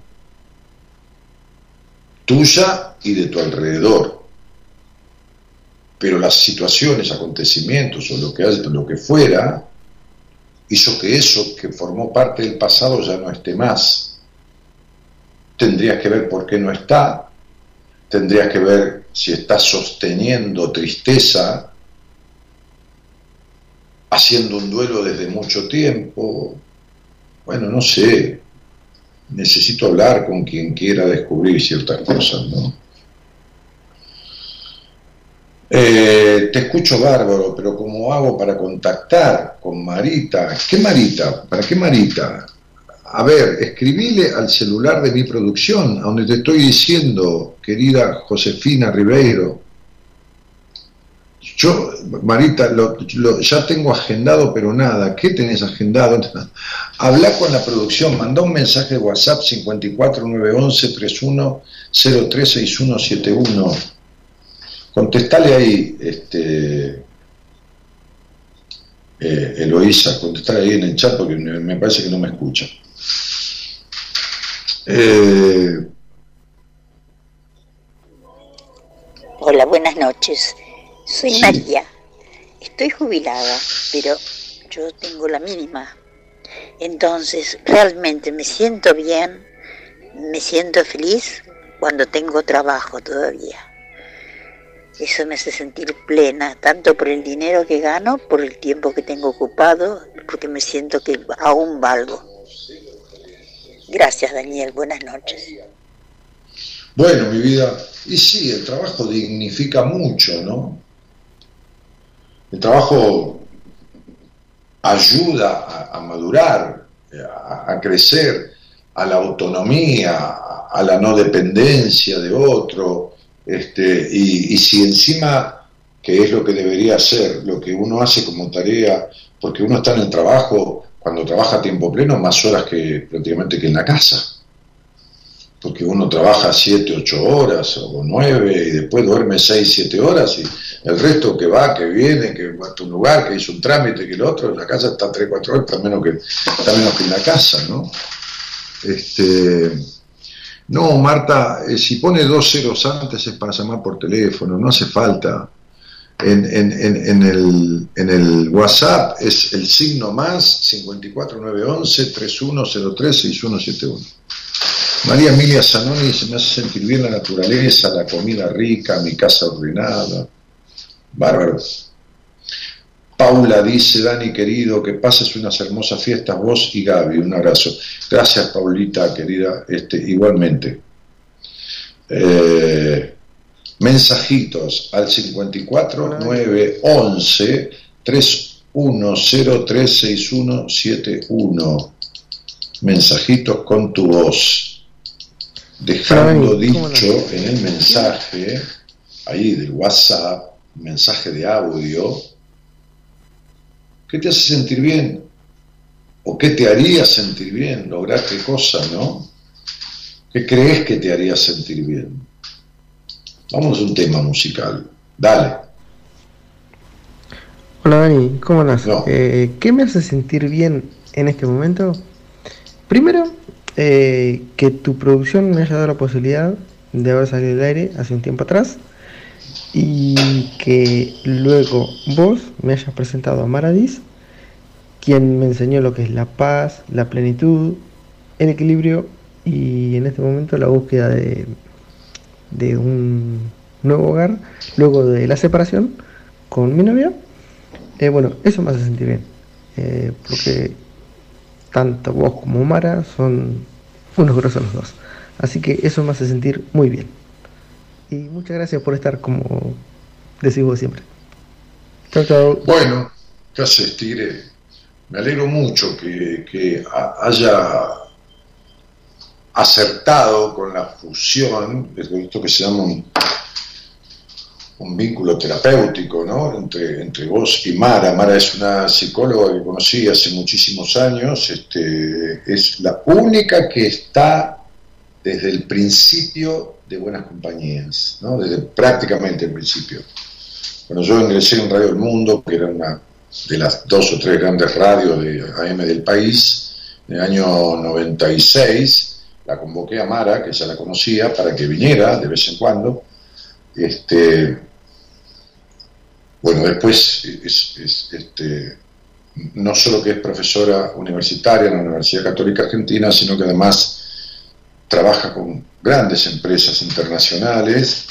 tuya y de tu alrededor. Pero las situaciones, acontecimientos o lo que, lo que fuera, hizo que eso que formó parte del pasado ya no esté más. Tendrías que ver por qué no está, tendrías que ver si estás sosteniendo tristeza, haciendo un duelo desde mucho tiempo. Bueno, no sé, necesito hablar con quien quiera descubrir ciertas cosas, ¿no? Eh, te escucho bárbaro, pero ¿cómo hago para contactar con Marita? ¿Qué Marita? ¿Para qué Marita? A ver, escribile al celular de mi producción, a donde te estoy diciendo, querida Josefina Ribeiro, yo, Marita, lo, ya tengo agendado, pero nada. ¿Qué tenés agendado? <laughs> Habla con la producción, manda un mensaje de WhatsApp 54911-31036171. Contestale ahí, este, eh, Eloísa, contestale ahí en el chat porque me, parece que no me escucha. Eh, Hola, buenas noches. Soy María. Estoy jubilada, pero yo tengo la mínima. Entonces, realmente me siento bien, me siento feliz cuando tengo trabajo todavía. Eso me hace sentir plena, tanto por el dinero que gano, por el tiempo que tengo ocupado, porque me siento que aún valgo. Gracias, Daniel. Buenas noches. Bueno, mi vida, y sí, el trabajo dignifica mucho, ¿no? El trabajo ayuda a, madurar, a, crecer, a la autonomía, a, la no dependencia de otro, este, y, y si encima, que es lo que debería ser, lo que uno hace como tarea, porque uno está en el trabajo, cuando trabaja a tiempo pleno, más horas que prácticamente que en la casa. Porque uno trabaja 7, 8 horas o 9 y después duerme 6, 7 horas y el resto que va, que viene, que va a tu lugar, que hizo un trámite, que el otro, la casa está 3, 4 horas, está menos que, está menos que en la casa, ¿no? Este, no, Marta, eh, si pone dos ceros antes es para llamar por teléfono, no hace falta. En, en, en, el, en el WhatsApp es el signo más 54911 3103 6171. María Emilia Zanoni se me hace sentir bien la naturaleza, la comida rica, mi casa ordenada. Bárbaro. Paula dice, Dani querido, que pases unas hermosas fiestas vos y Gaby. Un abrazo. Gracias, Paulita, querida, este, igualmente. Eh, mensajitos al 54 911 31036171. Mensajitos con tu voz dejando dicho en el mensaje, ahí del WhatsApp, mensaje de audio, ¿qué te hace sentir bien? ¿O qué te haría sentir bien? ¿Lograr qué cosa, no? ¿Qué crees que te haría sentir bien? Vamos a un tema musical. Dale. Hola Dani, ¿cómo andas? Eh, ¿Qué me hace sentir bien en este momento? Primero, eh, que tu producción me haya dado la posibilidad de haber salido del aire hace un tiempo atrás y que luego vos me hayas presentado a Maradis, quien me enseñó lo que es la paz, la plenitud, el equilibrio y en este momento la búsqueda de, un nuevo hogar luego de la separación con mi novia. Eh, bueno, eso me hace sentir bien, eh, porque tanto vos como Mara son unos grosos los dos. Así que eso me hace sentir muy bien. Y muchas gracias por estar como decimos siempre. Bueno, ¿qué haces, Tigre? Me alegro mucho que, que haya acertado con la fusión, esto que se llama un un vínculo terapéutico ¿no? entre, entre vos y Mara. Mara es una psicóloga que conocí hace muchísimos años, este, es la única que está desde el principio de Buenas Compañías, ¿no? desde prácticamente el principio. Cuando yo ingresé en Radio del Mundo, que era una de las dos o tres grandes radios de AM del país, en el año 96, la convoqué a Mara, que ya la conocía, para que viniera de vez en cuando, este, bueno, después este, no solo que es profesora universitaria en la Universidad Católica Argentina, sino que además trabaja con grandes empresas internacionales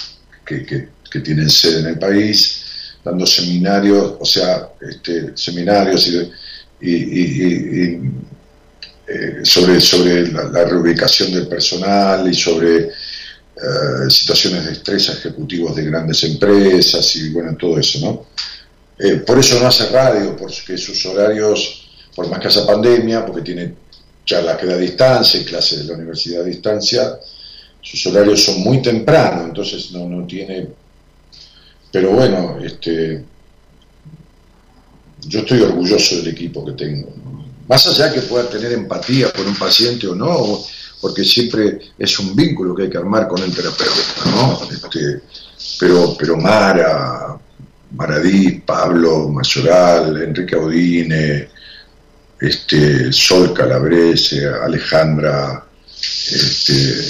que, tienen sede en el país, dando seminarios, o sea, este, seminarios y, eh, sobre, sobre la, reubicación del personal y sobre eh, situaciones de estrés ejecutivos de grandes empresas y bueno, todo eso, ¿no? Eh, por eso no hace radio, porque sus horarios, por más que haya pandemia, porque tiene charlas que da a distancia y clases de la universidad a distancia, sus horarios son muy tempranos, entonces no, no tiene... Pero bueno, este, yo estoy orgulloso del equipo que tengo. Más allá que pueda tener empatía por un paciente o no, porque siempre es un vínculo que hay que armar con el terapeuta, ¿no? Este, pero, pero Mara, Maradí, Pablo Mayoral, Enrique Audine, este, Sol Calabrese, Alejandra, este,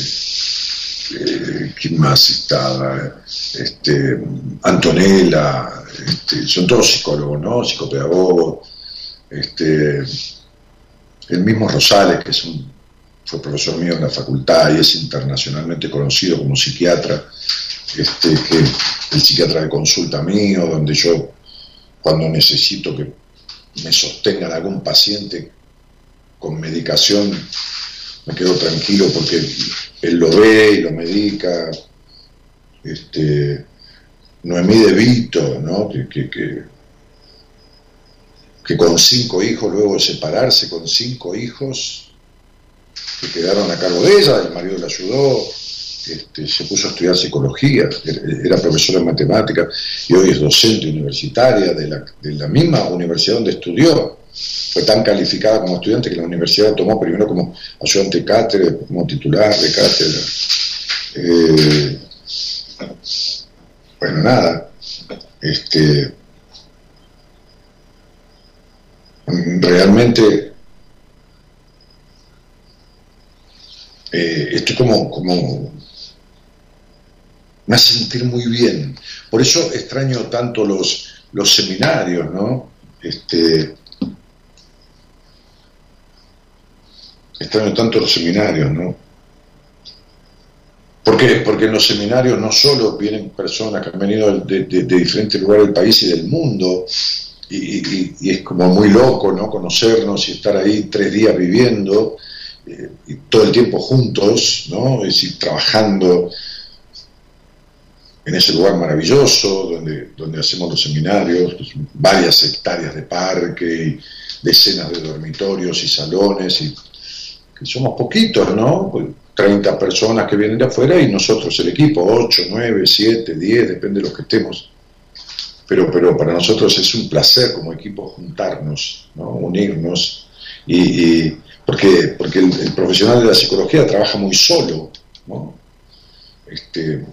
eh, ¿quién más estaba? Este, Antonella, este, son todos psicólogos. Psicopedagogos, este, el mismo Rosales, que es un fue profesor mío en la facultad y es internacionalmente conocido como psiquiatra, este, que el psiquiatra de consulta mío, donde yo cuando necesito que me sostengan algún paciente con medicación, me quedo tranquilo porque él lo ve y lo medica. Este, Noemí de Vito, ¿no? Que, que, que, con cinco hijos, luego de separarse con cinco hijos, que quedaron a cargo de ella, el marido la ayudó, este, se puso a estudiar psicología, era profesora de matemáticas y hoy es docente universitaria de la, misma universidad donde estudió. Fue tan calificada como estudiante que la universidad tomó primero como ayudante de cátedra, como titular de cátedra. Eh, bueno, nada, este, realmente eh, estoy como, me hace sentir muy bien. Por eso extraño tanto los, seminarios, ¿no? Este, extraño tanto los seminarios, ¿no? ¿Por qué? Porque en los seminarios no solo vienen personas que han venido de, diferentes lugares del país y del mundo, y, es como muy loco, ¿no? Conocernos y estar ahí tres días viviendo, eh, y todo el tiempo juntos, ¿no? Es decir, trabajando en ese lugar maravilloso donde, donde hacemos los seminarios, pues, varias hectáreas de parque, y decenas de dormitorios y salones, y que somos poquitos, ¿no? Pues, 30 personas que vienen de afuera y nosotros el equipo, 8, 9, 7, 10, depende de los que estemos. Pero, pero para nosotros es un placer como equipo juntarnos, ¿no? unirnos, y, porque, porque el, profesional de la psicología trabaja muy solo, ¿no? Este,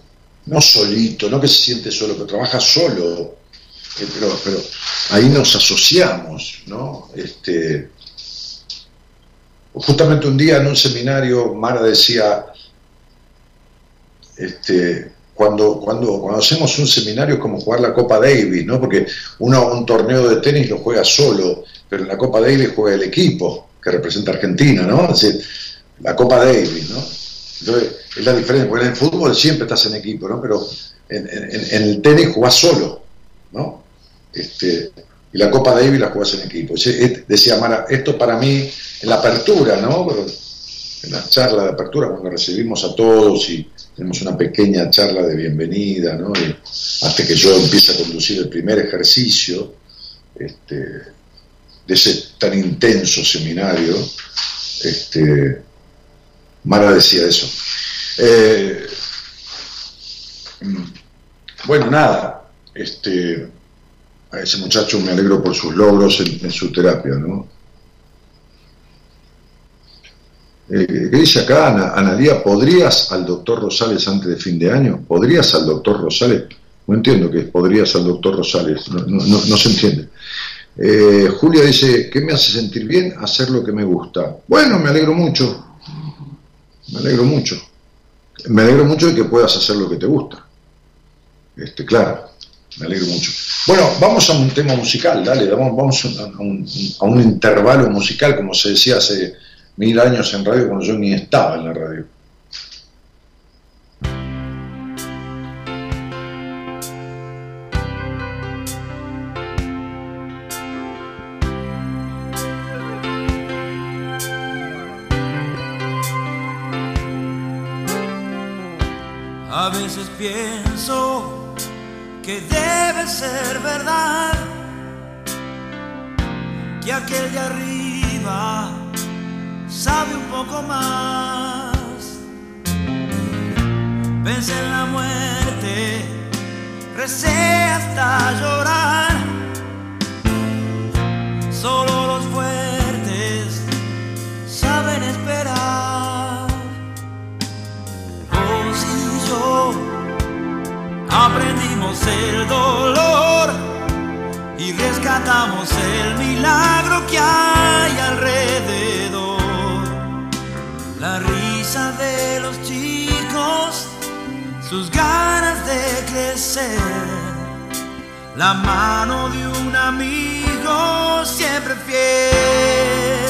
no solito, no que se siente solo, pero trabaja solo, eh, pero, pero ahí nos asociamos, ¿no? Este, Justamente un día en un seminario, Mara decía, este, cuando, cuando, cuando hacemos un seminario es como jugar la Copa Davis, ¿no? Porque uno un torneo de tenis lo juega solo, pero en la Copa Davis juega el equipo que representa a Argentina, ¿no? Es decir, la Copa Davis, ¿no? Entonces, es la diferencia, porque en el fútbol siempre estás en equipo, ¿no? Pero en, el tenis jugás solo, ¿no? Este, y la Copa Davis la jugás en equipo. Decía Mara, esto para mí en la apertura, ¿no? En la charla de apertura, cuando recibimos a todos y tenemos una pequeña charla de bienvenida, ¿no? hasta que yo empiece a conducir el primer ejercicio este, de ese tan intenso seminario, este, Mara decía eso. Eh, bueno, nada, este, a ese muchacho me alegro por sus logros en su terapia, ¿no? Eh, ¿Qué dice acá Analía? ¿Podrías al doctor Rosales antes de fin de año? ¿Podrías al doctor Rosales? No entiendo que podrías al doctor Rosales, no, se entiende. Eh, Julia dice, ¿qué me hace sentir bien? Hacer lo que me gusta. Bueno, me alegro mucho, me alegro mucho. Me alegro mucho de que puedas hacer lo que te gusta. Este, claro, me alegro mucho. Bueno, vamos a un tema musical, dale, vamos, vamos a, un, a un intervalo musical, como se decía hace mil años en radio cuando yo ni estaba en la radio. Pienso que debe ser verdad que aquel de arriba sabe un poco más. Pensé en la muerte, recé hasta llorar. Solo los fuertes saben esperar. Vos y yo aprendimos el dolor y rescatamos el milagro que hay alrededor la risa de los chicos, sus ganas de crecer, la mano de un amigo siempre fiel.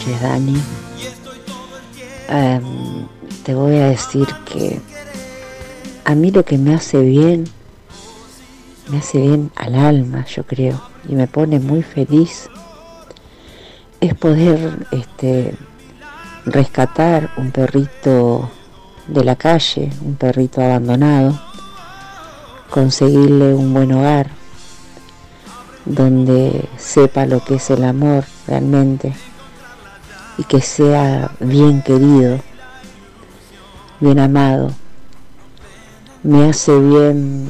Noches, Dani. Em, te voy a decir que a mí lo que me hace bien, me hace bien al alma, yo creo, y me pone muy feliz, es poder este, rescatar un perrito de la calle, un perrito abandonado, conseguirle un buen hogar donde sepa lo que es el amor realmente y que sea bien querido, bien amado. Me hace bien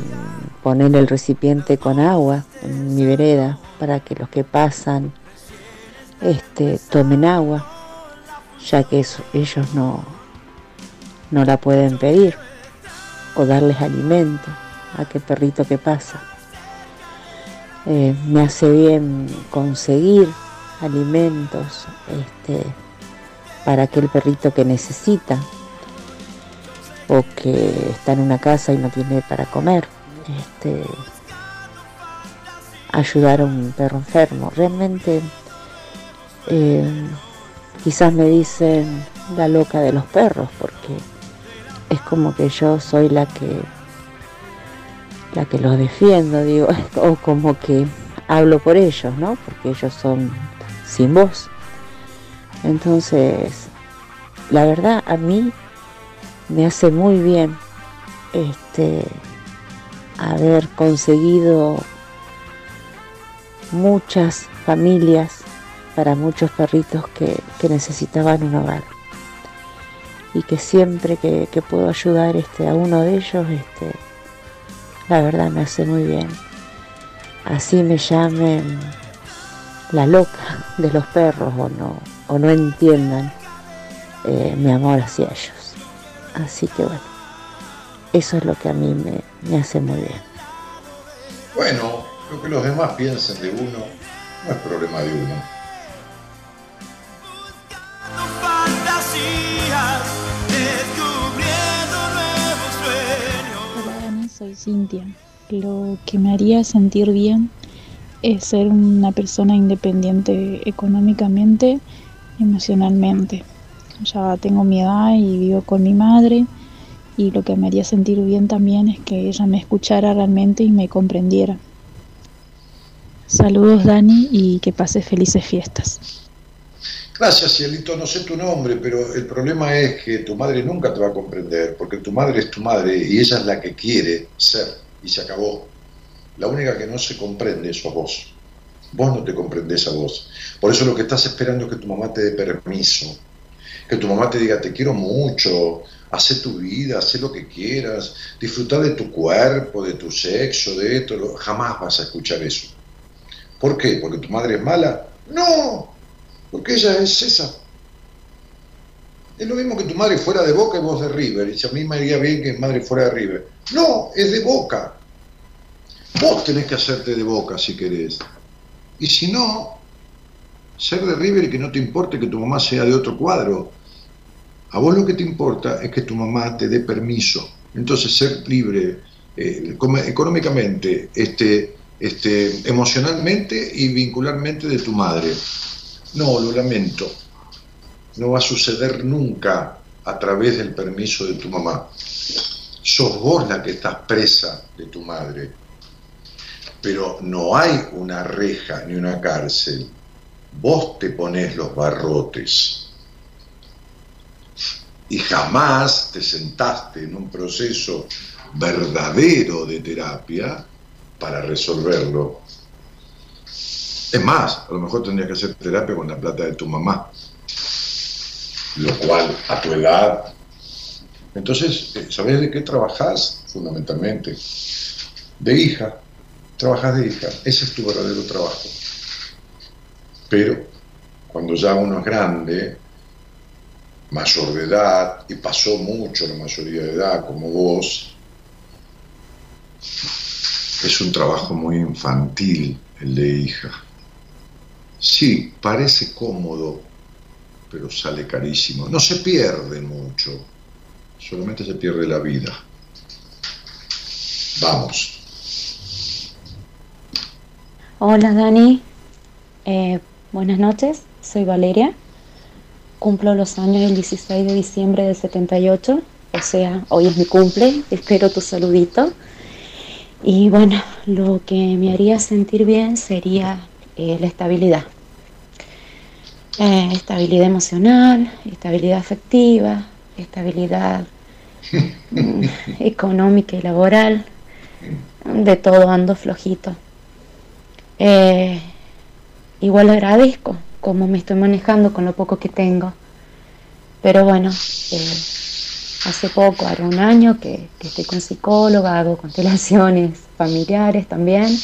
poner el recipiente con agua en mi vereda para que los que pasan este, tomen agua, ya que ellos no, no la pueden pedir, o darles alimento a aquel perrito que pasa. Eh, me hace bien conseguir alimentos este, para aquel perrito que necesita o que está en una casa y no tiene para comer. Este, ayudar a un perro enfermo. Realmente eh, quizás me dicen la loca de los perros porque es como que yo soy la que la que los defiendo, digo, <laughs> o como que hablo por ellos, ¿no? Porque ellos son sin voz. Entonces, la verdad a mí me hace muy bien este haber conseguido muchas familias para muchos perritos que, necesitaban un hogar y que siempre que, puedo ayudar este, a uno de ellos este, la verdad me hace muy bien así me llamen la loca de los perros o no o no entiendan eh, mi amor hacia ellos así que bueno eso es lo que a mí me, me hace muy bien. Bueno, lo que los demás piensen de uno no es problema de uno. Hola Dani, soy Cintia. Lo que me haría sentir bien es ser una persona independiente económicamente, emocionalmente. Ya tengo mi edad y vivo con mi madre y lo que me haría sentir bien también es que ella me escuchara realmente y me comprendiera. Saludos Dani y que pases felices fiestas. Gracias, Cielito. No sé tu nombre, pero el problema es que tu madre nunca te va a comprender, porque tu madre es tu madre y ella es la que quiere ser, y se acabó. La única que no se comprende es a vos. Vos no te comprendés a vos. Por eso lo que estás esperando es que tu mamá te dé permiso, que tu mamá te diga te quiero mucho, hace tu vida, hace lo que quieras, disfruta de tu cuerpo, de tu sexo, de esto, jamás vas a escuchar eso. ¿Por qué? ¿Porque tu madre es mala? No, porque ella es esa. Es lo mismo que tu madre fuera de Boca y vos de River. Y si a mí me haría bien que mi madre fuera de River. No, es de Boca. Vos tenés que hacerte de Boca si querés. Y si no, ser de River y que no te importe que tu mamá sea de otro cuadro. A vos lo que te importa es que tu mamá te dé permiso. Entonces ser libre eh, económicamente, este, este, emocionalmente y vincularmente de tu madre. No, lo lamento. No va a suceder nunca a través del permiso de tu mamá. Sos vos la que estás presa de tu madre. Pero no hay una reja ni una cárcel. Vos te pones los barrotes y jamás te sentaste en un proceso verdadero de terapia para resolverlo. Es más, a lo mejor tendrías que hacer terapia con la plata de tu mamá, lo cual a tu edad. Entonces, eh, ¿sabes de qué trabajas? Fundamentalmente, de hija. Trabajas de hija. Ese es tu verdadero trabajo. Pero cuando ya uno es grande, mayor de edad, y pasó mucho la mayoría de edad, como vos, es un trabajo muy infantil el de hija. Sí, parece cómodo, pero sale carísimo. No se pierde mucho, solamente se pierde la vida. Vamos. Hola Dani, eh, buenas noches, soy Valeria. Cumplo los años el 16 de diciembre del 78, o sea, hoy es mi cumple, espero tu saludito. Y bueno, lo que me haría sentir bien sería eh, la estabilidad. Eh, estabilidad emocional, estabilidad afectiva, estabilidad <laughs> mm, económica y laboral. De todo ando flojito. Eh, igual agradezco cómo me estoy manejando con lo poco que tengo. Pero bueno, eh, hace poco, hace un año que, estoy con psicóloga, hago constelaciones <laughs> familiares también.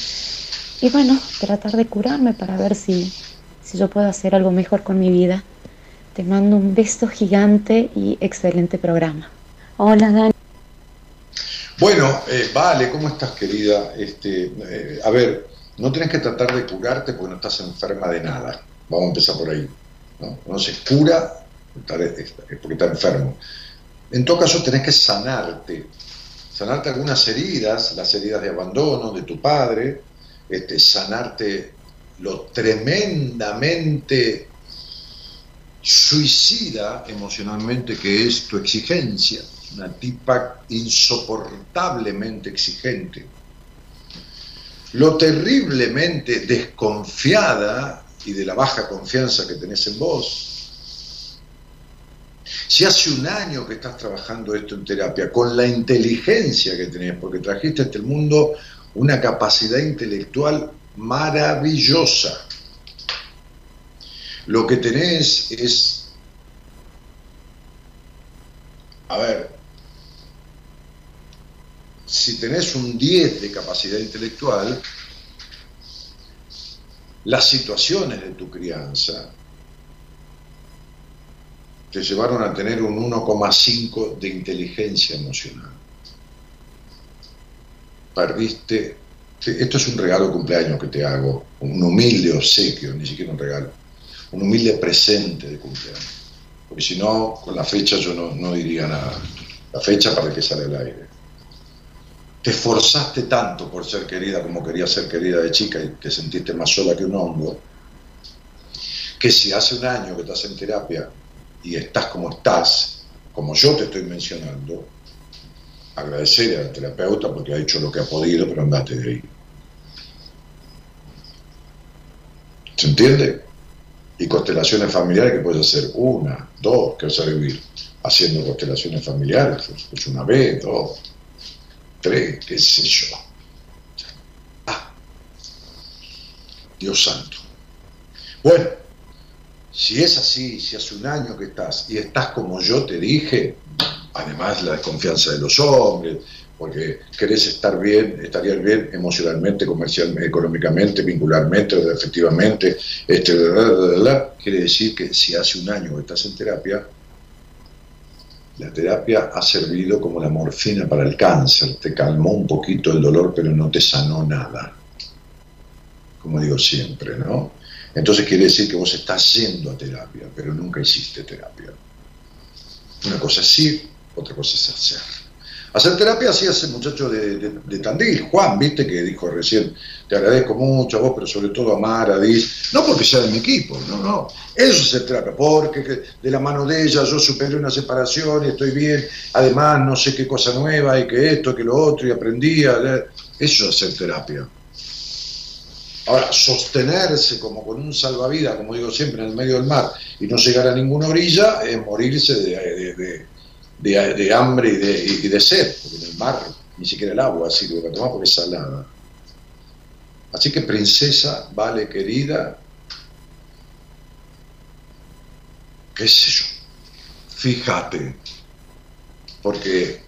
Y bueno, tratar de curarme para ver si, si yo puedo hacer algo mejor con mi vida. Te mando un beso gigante y excelente programa. Hola, Dani. Bueno, eh, vale, ¿cómo estás, querida? Este, a ver, no tienes que tratar de curarte porque no estás enferma de nada. Vamos a empezar por ahí. No, no se cura porque está enfermo. En todo caso, tenés que sanarte. Sanarte algunas heridas, las heridas de abandono de tu padre, este, sanarte lo tremendamente suicida emocionalmente que es tu exigencia, una tipa insoportablemente exigente lo terriblemente desconfiada y de la baja confianza que tenés en vos. Si hace un año que estás trabajando esto en terapia, con la inteligencia que tenés, porque trajiste a este mundo una capacidad intelectual maravillosa, lo que tenés es, a ver, si tenés un 10 de capacidad intelectual, las situaciones de tu crianza te llevaron a tener un 1,5 de inteligencia emocional. Perdiste, esto es un regalo de cumpleaños que te hago, un humilde obsequio, ni siquiera un regalo, un humilde presente de cumpleaños. Porque si no, con la fecha yo no, diría nada. La fecha para que sale al aire te esforzaste tanto por ser querida como querías ser querida de chica y te sentiste más sola que un hongo, que si hace un año que estás en terapia y estás como estás, como yo te estoy mencionando, agradecer al terapeuta porque ha hecho lo que ha podido, pero andate de ahí. ¿Se entiende? Y constelaciones familiares que puedes hacer una, dos, que vas a vivir haciendo constelaciones familiares, pues una vez, dos qué sé yo. Ah, Dios santo. Bueno, si es así, si hace un año que estás y estás como yo te dije, además la desconfianza de los hombres, porque querés estar bien, estarías bien emocionalmente, comercialmente, económicamente, vincularmente, efectivamente, este, quiere decir que si hace un año que estás en terapia, la terapia ha servido como la morfina para el cáncer, te calmó un poquito el dolor, pero no te sanó nada. Como digo siempre, ¿no? Entonces quiere decir que vos estás yendo a terapia, pero nunca hiciste terapia. Una cosa es ir, otra cosa es hacer. Hacer terapia hacía ese muchacho de, Tandil, Juan, viste, que dijo recién, te agradezco mucho a vos, pero sobre todo a Mara, Diz, no porque sea de mi equipo, no, no, eso es hacer terapia, porque de la mano de ella yo superé una separación y estoy bien, además no sé qué cosa nueva y que esto, que lo otro, y aprendía, eso es hacer terapia. Ahora, sostenerse como con un salvavidas, como digo siempre, en el medio del mar y no llegar a ninguna orilla es morirse de, hambre y de, y de, sed, porque en el mar ni siquiera el agua sirve para tomar porque es salada. Así que princesa, vale querida, qué sé yo, fíjate, porque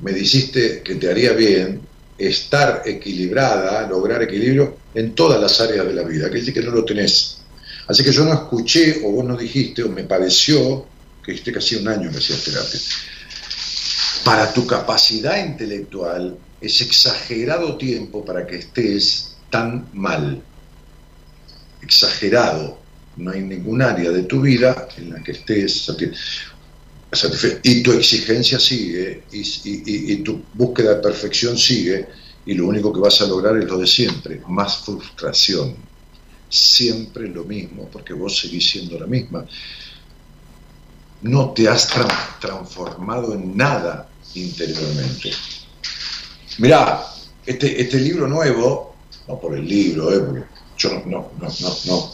me dijiste que te haría bien estar equilibrada, lograr equilibrio en todas las áreas de la vida, que dice que no lo tenés. Así que yo no escuché, o vos no dijiste, o me pareció, que que hacía un año que hacías terapia. Para tu capacidad intelectual es exagerado tiempo para que estés tan mal. Exagerado. No hay ningún área de tu vida en la que estés. Y tu exigencia sigue, y, y tu búsqueda de perfección sigue, y lo único que vas a lograr es lo de siempre, más frustración. Siempre lo mismo, porque vos seguís siendo la misma. No te has transformado en nada interiormente. Mirá, este, este libro nuevo, no por el libro, eh, yo no, no, no, no,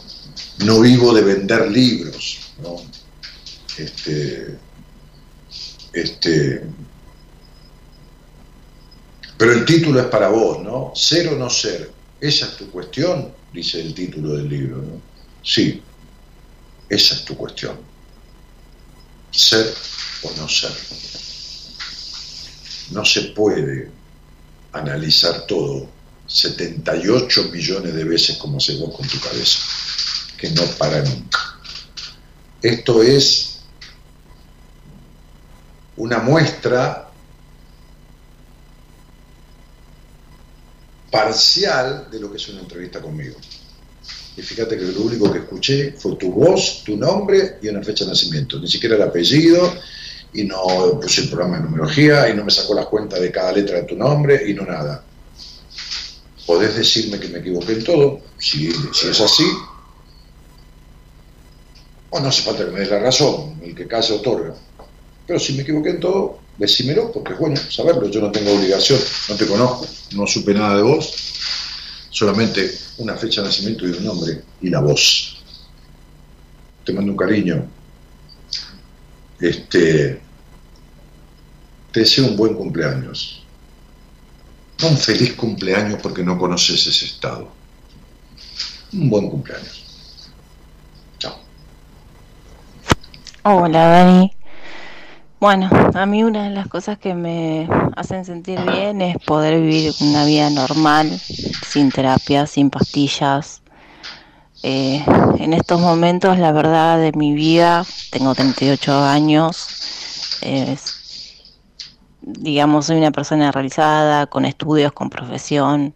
no vivo de vender libros, ¿no? Este, este, pero el título es para vos, ¿no? Ser o no ser, esa es tu cuestión, dice el título del libro, ¿no? Sí, esa es tu cuestión. Ser o no ser. No se puede analizar todo 78 millones de veces como haces vos con tu cabeza, que no para nunca. Esto es una muestra parcial de lo que es una entrevista conmigo. Y fíjate que lo único que escuché fue tu voz, tu nombre y una fecha de nacimiento, ni siquiera el apellido, y no puse el programa de numerología, y no me sacó las cuentas de cada letra de tu nombre, y no nada. Podés decirme que me equivoqué en todo, si, si es así, o no hace falta que me des la razón, el que case otorga. Pero si me equivoqué en todo, decímelo, porque bueno saberlo, yo no tengo obligación, no te conozco, no supe nada de vos, solamente una fecha de nacimiento y un nombre y la voz. Te mando un cariño. Este, te deseo un buen cumpleaños. No un feliz cumpleaños porque no conoces ese estado. Un buen cumpleaños. Chao. Hola, Dani. Bueno, a mí una de las cosas que me hacen sentir bien es poder vivir una vida normal, sin terapia, sin pastillas. Eh, en estos momentos, la verdad de mi vida, tengo 38 años, digamos, soy una persona realizada, con estudios, con profesión.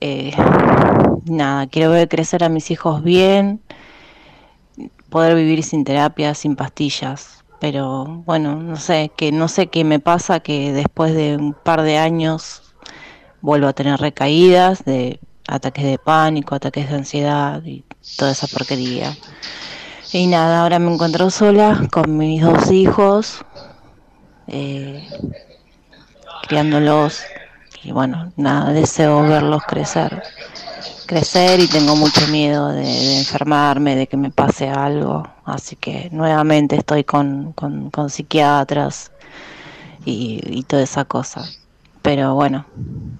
Eh, nada, quiero ver crecer a mis hijos bien, poder vivir sin terapia, sin pastillas pero bueno, no sé, que no sé qué me pasa que después de un par de años vuelvo a tener recaídas de ataques de pánico, ataques de ansiedad y toda esa porquería. Y nada, ahora me encuentro sola con mis dos hijos, eh, criándolos y bueno, nada, deseo verlos crecer crecer y tengo mucho miedo de, enfermarme, de que me pase algo. Así que nuevamente estoy con, con, psiquiatras y, y, toda esa cosa. Pero bueno,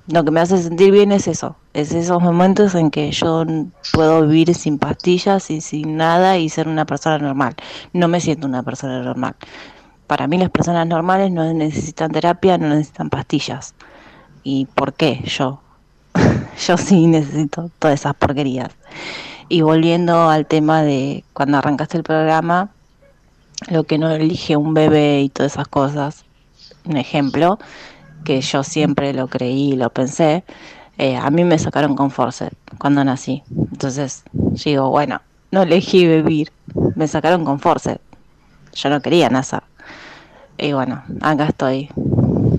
lo que me hace sentir bien es eso, es esos momentos en que yo puedo vivir sin pastillas y sin nada y ser una persona normal. No me siento una persona normal. Para mí las personas normales no necesitan terapia, no necesitan pastillas. ¿Y por qué yo? <laughs> yo sí necesito todas esas porquerías. Y volviendo al tema de cuando arrancaste el programa, lo que no elige un bebé y todas esas cosas, un ejemplo, que yo siempre lo creí y lo pensé, eh, a mí me sacaron con Force cuando nací. Entonces digo, bueno, no elegí vivir, me sacaron con Force. Yo no quería nacer. Y bueno, acá estoy,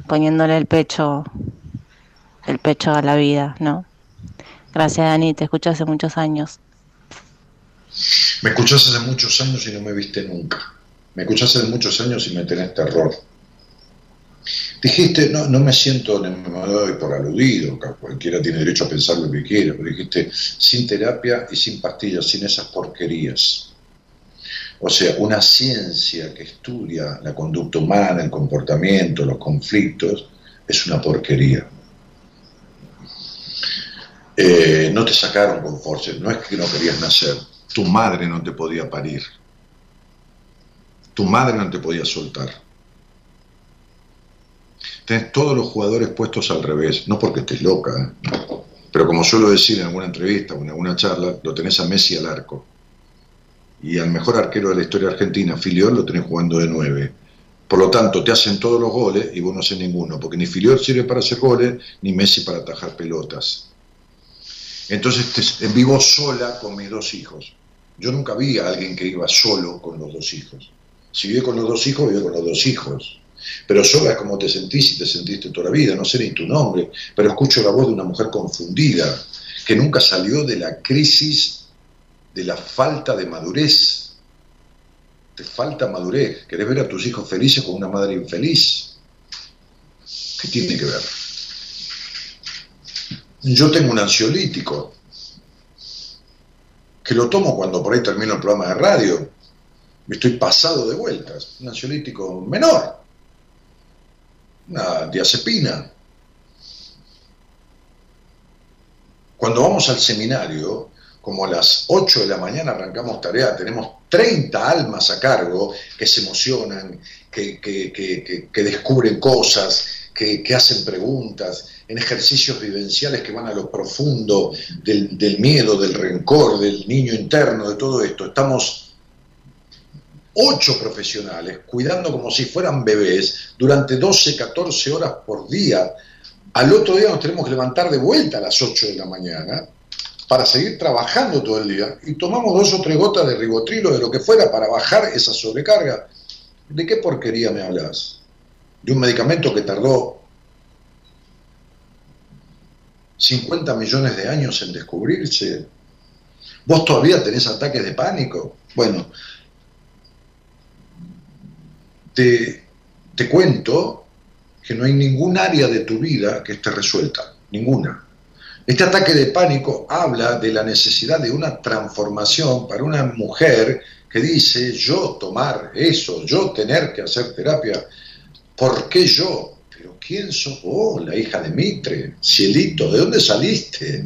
poniéndole el pecho el pecho a la vida, ¿no? Gracias, Dani, te escucho hace muchos años. Me escuchas hace muchos años y no me viste nunca. Me escuchas hace muchos años y me tenés terror. Dijiste, no, no me siento, me doy por aludido, cualquiera tiene derecho a pensar lo que quiera, pero dijiste, sin terapia y sin pastillas, sin esas porquerías. O sea, una ciencia que estudia la conducta humana, el comportamiento, los conflictos, es una porquería. Eh, no te sacaron con fuerza, no es que no querías nacer, tu madre no te podía parir, tu madre no te podía soltar. Tenés todos los jugadores puestos al revés, no porque estés loca, ¿eh? pero como suelo decir en alguna entrevista o en alguna charla, lo tenés a Messi al arco. y al mejor arquero de la historia argentina, Filiol, lo tenés jugando de 9. Por lo tanto, te hacen todos los goles y vos no haces ninguno, porque ni Filiol sirve para hacer goles, ni Messi para atajar pelotas. Entonces te, vivo sola con mis dos hijos. Yo nunca vi a alguien que iba solo con los dos hijos. Si vive con los dos hijos, vive con los dos hijos. Pero sola es como te sentís y te sentiste toda la vida, no sé ni tu nombre, pero escucho la voz de una mujer confundida, que nunca salió de la crisis de la falta de madurez. Te falta madurez. ¿Querés ver a tus hijos felices con una madre infeliz? ¿Qué tiene que ver? Yo tengo un ansiolítico que lo tomo cuando por ahí termino el programa de radio. Me estoy pasado de vueltas. Un ansiolítico menor. Una diazepina. Cuando vamos al seminario, como a las 8 de la mañana arrancamos tarea, tenemos 30 almas a cargo que se emocionan, que, que, descubren cosas, que, hacen preguntas, en ejercicios vivenciales que van a lo profundo del, del miedo, del rencor, del niño interno, de todo esto. Estamos ocho profesionales cuidando como si fueran bebés durante 12, 14 horas por día. Al otro día nos tenemos que levantar de vuelta a las 8 de la mañana para seguir trabajando todo el día y tomamos dos o tres gotas de ribotrilo, de lo que fuera, para bajar esa sobrecarga. ¿De qué porquería me hablas? De un medicamento que tardó 50 millones de años en descubrirse. ¿Vos todavía tenés ataques de pánico? Bueno, te, te cuento que no hay ningún área de tu vida que esté resuelta, ninguna. Este ataque de pánico habla de la necesidad de una transformación para una mujer que dice, yo tomar eso, yo tener que hacer terapia, ¿por qué yo? Pero ¿quién sos vos, la hija de Mitre? Cielito, ¿de dónde saliste?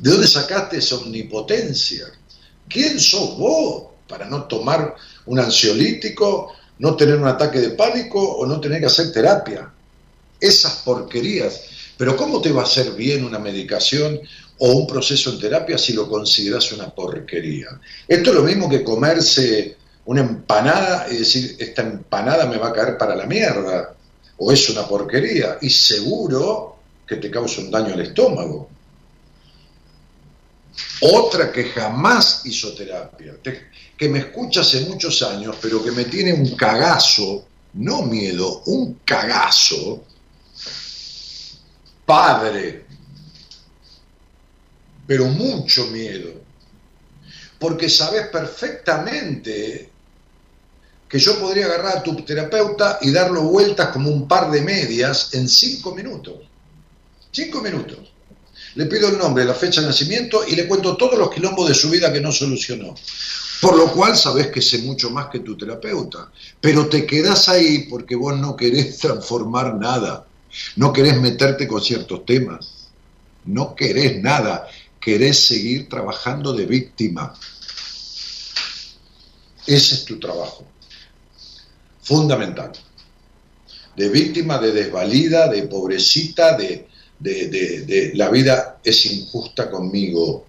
¿De dónde sacaste esa omnipotencia? ¿Quién sos vos para no tomar un ansiolítico, no tener un ataque de pánico o no tener que hacer terapia? Esas porquerías pero ¿cómo te va a hacer bien una medicación o un proceso en terapia si lo consideras una porquería? Esto es lo mismo que comerse una empanada y decir, esta empanada me va a caer para la mierda, o es una porquería, y seguro que te causa un daño al estómago. Otra que jamás hizo terapia, que me escucha hace muchos años, pero que me tiene un cagazo, no miedo, un cagazo, padre, pero mucho miedo, porque sabes perfectamente que yo podría agarrar a tu terapeuta y darlo vueltas como un par de medias en cinco minutos. Cinco minutos. Le pido el nombre, la fecha de nacimiento y le cuento todos los quilombos de su vida que no solucionó. Por lo cual sabes que sé mucho más que tu terapeuta. Pero te quedas ahí porque vos no querés <laughs> transformar nada. No querés meterte con ciertos temas. No querés nada. Querés seguir trabajando de víctima. Ese es tu trabajo. Fundamental. De víctima, de desvalida, de pobrecita, de, de, la vida es injusta conmigo.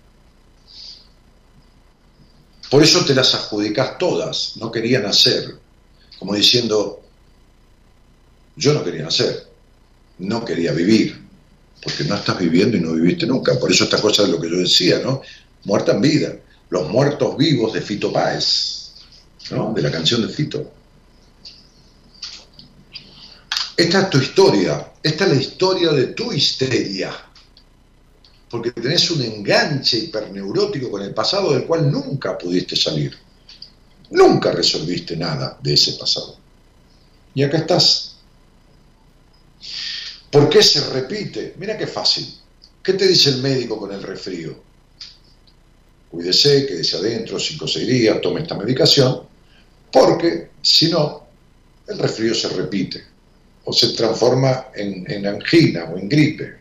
Por eso te las adjudicas todas. No querían hacer. Como diciendo, yo no quería hacer no quería vivir, porque no estás viviendo y no viviste nunca. Por eso esta cosa de lo que yo decía, ¿no? Muerta en vida, los muertos vivos de Fito Páez, ¿no? De la canción de Fito. Esta es tu historia, esta es la historia de tu histeria, porque tenés un enganche hiperneurótico con el pasado del cual nunca pudiste salir. Nunca resolviste nada de ese pasado. Y acá estás, ¿Por qué se repite? Mira qué fácil. ¿Qué te dice el médico con el resfrío? Cuídese, quédese adentro, cinco o seis días, tome esta medicación, porque si no, el resfrío se repite o se transforma en, angina o en gripe.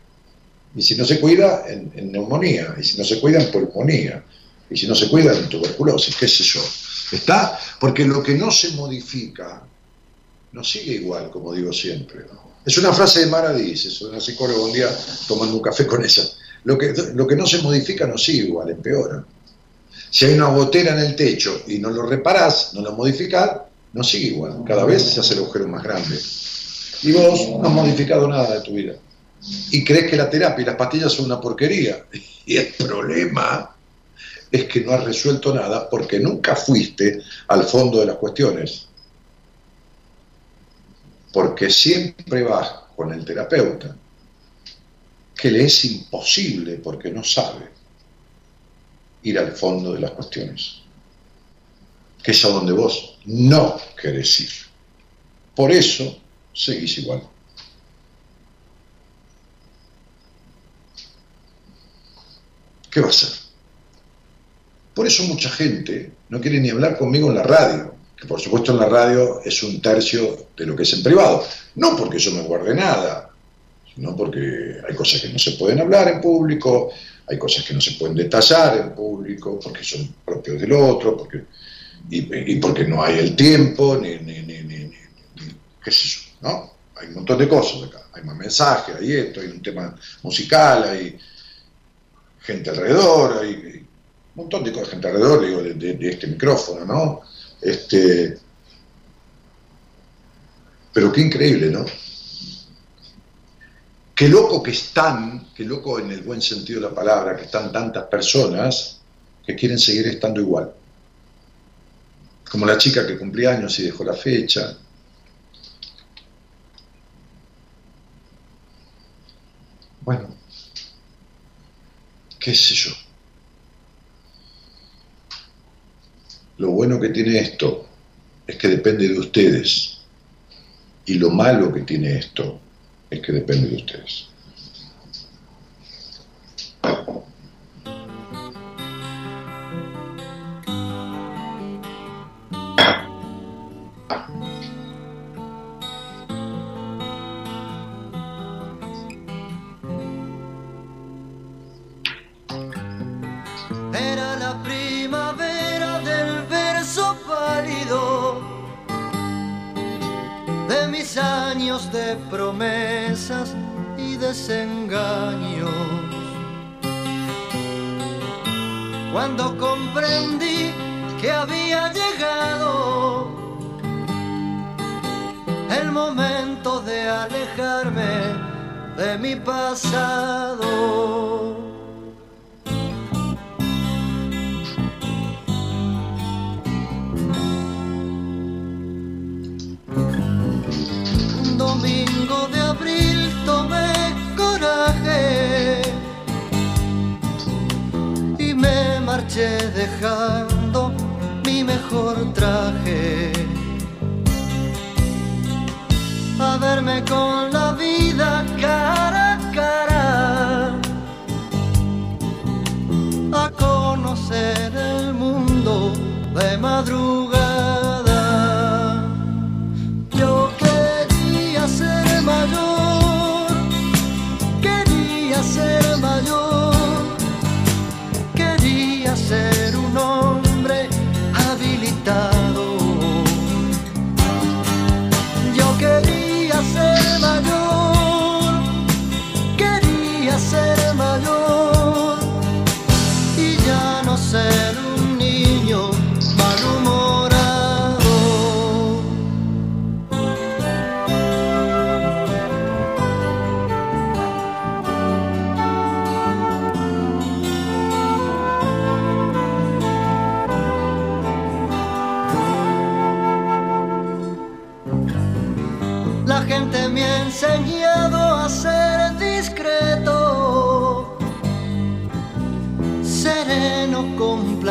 Y si no se cuida, en, neumonía. Y si no se cuida, en pulmonía. Y si no se cuida, en tuberculosis, qué sé yo. ¿Está? Porque lo que no se modifica no sigue igual, como digo siempre. Es una frase de Mara Díaz, es una psicóloga un día tomando un café con ella. Lo que, lo que no se modifica no sigue igual, empeora. Si hay una gotera en el techo y no lo reparás, no lo modificás, no sigue igual. Cada vez se hace el agujero más grande. Y vos no has modificado nada de tu vida. Y crees que la terapia y las pastillas son una porquería. <laughs> Y el problema es que no has resuelto nada porque nunca fuiste al fondo de las cuestiones. Porque siempre vas con el terapeuta que le es imposible porque no sabe ir al fondo de las cuestiones, que es a donde vos no querés ir. Por eso seguís igual. ¿Qué va a hacer? Por eso mucha gente no quiere ni hablar conmigo en la radio, que por supuesto en la radio es un tercio de lo que es en privado. No porque yo me guarde nada, sino porque hay cosas que no se pueden hablar en público, hay cosas que no se pueden detallar en público, porque son propios del otro, porque, y, porque no hay el tiempo, ni, ni, ni, ni, qué sé yo, ¿no? Hay un montón de cosas acá, hay más mensajes, hay esto, hay un tema musical, hay gente alrededor, hay un montón de cosas, gente alrededor, digo, de, este micrófono, ¿no? Este, pero qué increíble, ¿no? Qué loco que están, qué loco en el buen sentido de la palabra, que están tantas personas que quieren seguir estando igual. Como la chica que cumplía años y dejó la fecha. Bueno, qué sé yo. Lo bueno que tiene esto es que depende de ustedes. Y lo malo que tiene esto es que depende de ustedes. desengaños. Cuando comprendí que había llegado el momento de alejarme de mi pasado. dejando mi mejor traje. A verme con la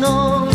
niño.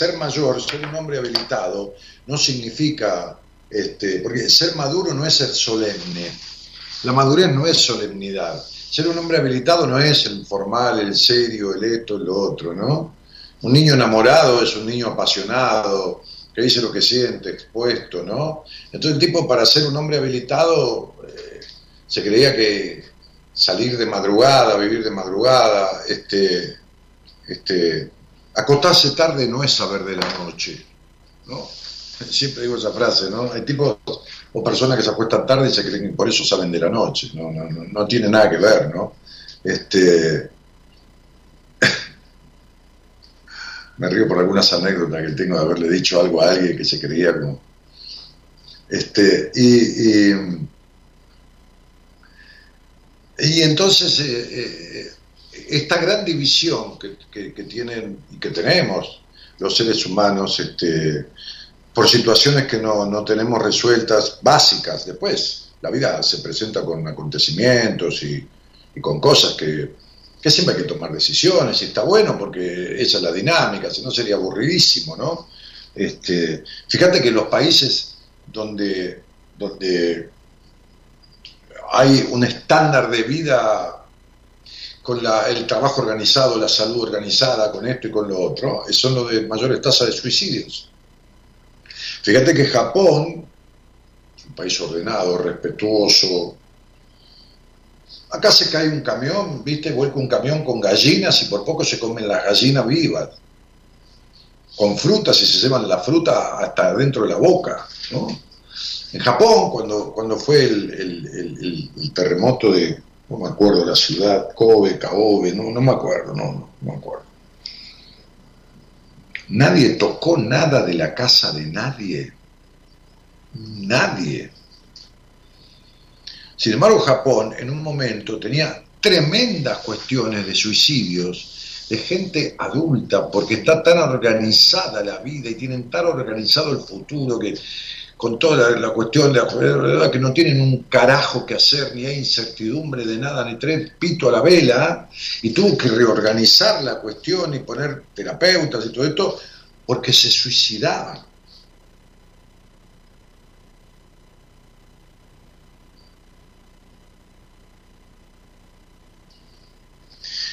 Ser mayor, ser un hombre habilitado, no significa, este, porque ser maduro no es ser solemne. La madurez no es solemnidad. Ser un hombre habilitado no es el formal, el serio, el esto, el otro, ¿no? Un niño enamorado es un niño apasionado, que dice lo que siente, expuesto, ¿no? Entonces el tipo para ser un hombre habilitado eh, se creía que salir de madrugada, vivir de madrugada, este, este, acostarse tarde no es saber de la noche, ¿no? Siempre digo esa frase, ¿no? Hay tipos o personas que se acuestan tarde y se creen que por eso saben de la noche, no, no, no, no tiene nada que ver, ¿no? Este, <laughs> me río por algunas anécdotas que tengo de haberle dicho algo a alguien que se creía como... Este, y, y, entonces eh, eh, esta gran división que, que- tienen y que tenemos los seres humanos este, por situaciones que no, no tenemos resueltas básicas después. La vida se presenta con acontecimientos y, y con cosas que, que siempre hay que tomar decisiones y está bueno porque esa es la dinámica, si no sería aburridísimo, ¿no? Este, fíjate que los países donde, donde hay un estándar de vida con la- el trabajo organizado, la salud organizada, con esto y con lo otro, son los de mayores tasas de suicidios. Fíjate que Japón, un país ordenado, respetuoso, acá se cae un camión, viste, vuelca un camión con gallinas y por poco se comen las gallinas vivas, con frutas y se llevan la fruta hasta dentro de la boca, ¿no? En Japón, cuando, cuando fue el- el terremoto de, no me acuerdo la ciudad, Kobe, Kaobe, no, no me acuerdo, no, no, no me acuerdo. Nadie tocó nada de la casa de nadie. Nadie. Sin embargo, Japón en un momento tenía tremendas cuestiones de suicidios de gente adulta, porque está tan organizada la vida y tienen tan organizado el futuro que con toda la, cuestión de la que no tienen un carajo que hacer, ni hay incertidumbre de nada, ni tres pito a la vela, y tuvo que reorganizar la cuestión y poner terapeutas y todo esto, porque se suicidaban.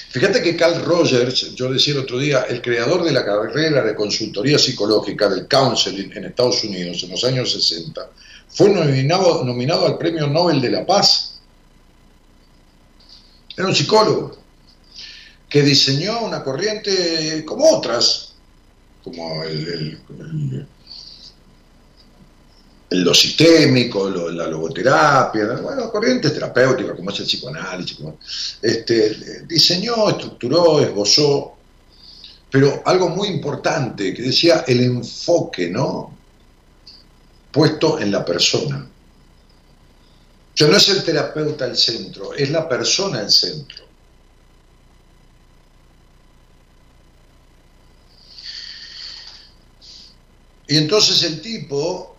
Fíjate que Carl Rogers, yo decía el otro día, el creador de la carrera de consultoría psicológica del counseling en Estados Unidos en los años 60, fue nominado, al Premio Nobel de la Paz. Era un psicólogo que diseñó una corriente como otras, como el- lo sistémico, la logoterapia, bueno, corrientes terapéuticas como es el psicoanálisis, este, diseñó, estructuró, esbozó, pero algo muy importante que decía el enfoque, ¿no? Puesto en la persona. sea, no es el terapeuta el centro, es la persona el centro. Y entonces el tipo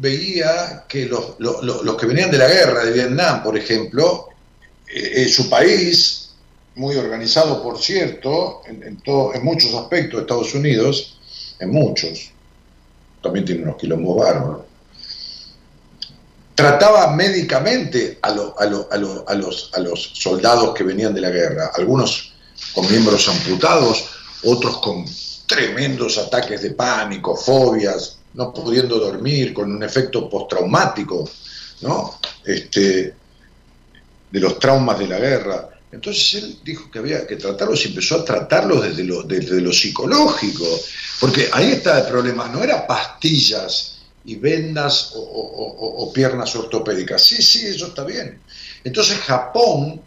veía que los, que venían de la guerra de Vietnam, por ejemplo, eh, eh, su país, muy organizado por cierto, en, en, en muchos aspectos Estados Unidos, en muchos, también tiene unos quilombos bárbaros, trataba médicamente a, a, a, los, a los soldados que venían de la guerra, algunos con miembros amputados, otros con tremendos ataques de pánico, fobias, no pudiendo dormir, con un efecto postraumático, ¿no? Este, de los traumas de la guerra. Entonces él dijo que había que tratarlos y empezó a tratarlos desde lo, desde psicológico, porque ahí está el problema, no era pastillas y vendas o, piernas ortopédicas. Sí, sí, eso está bien. Entonces Japón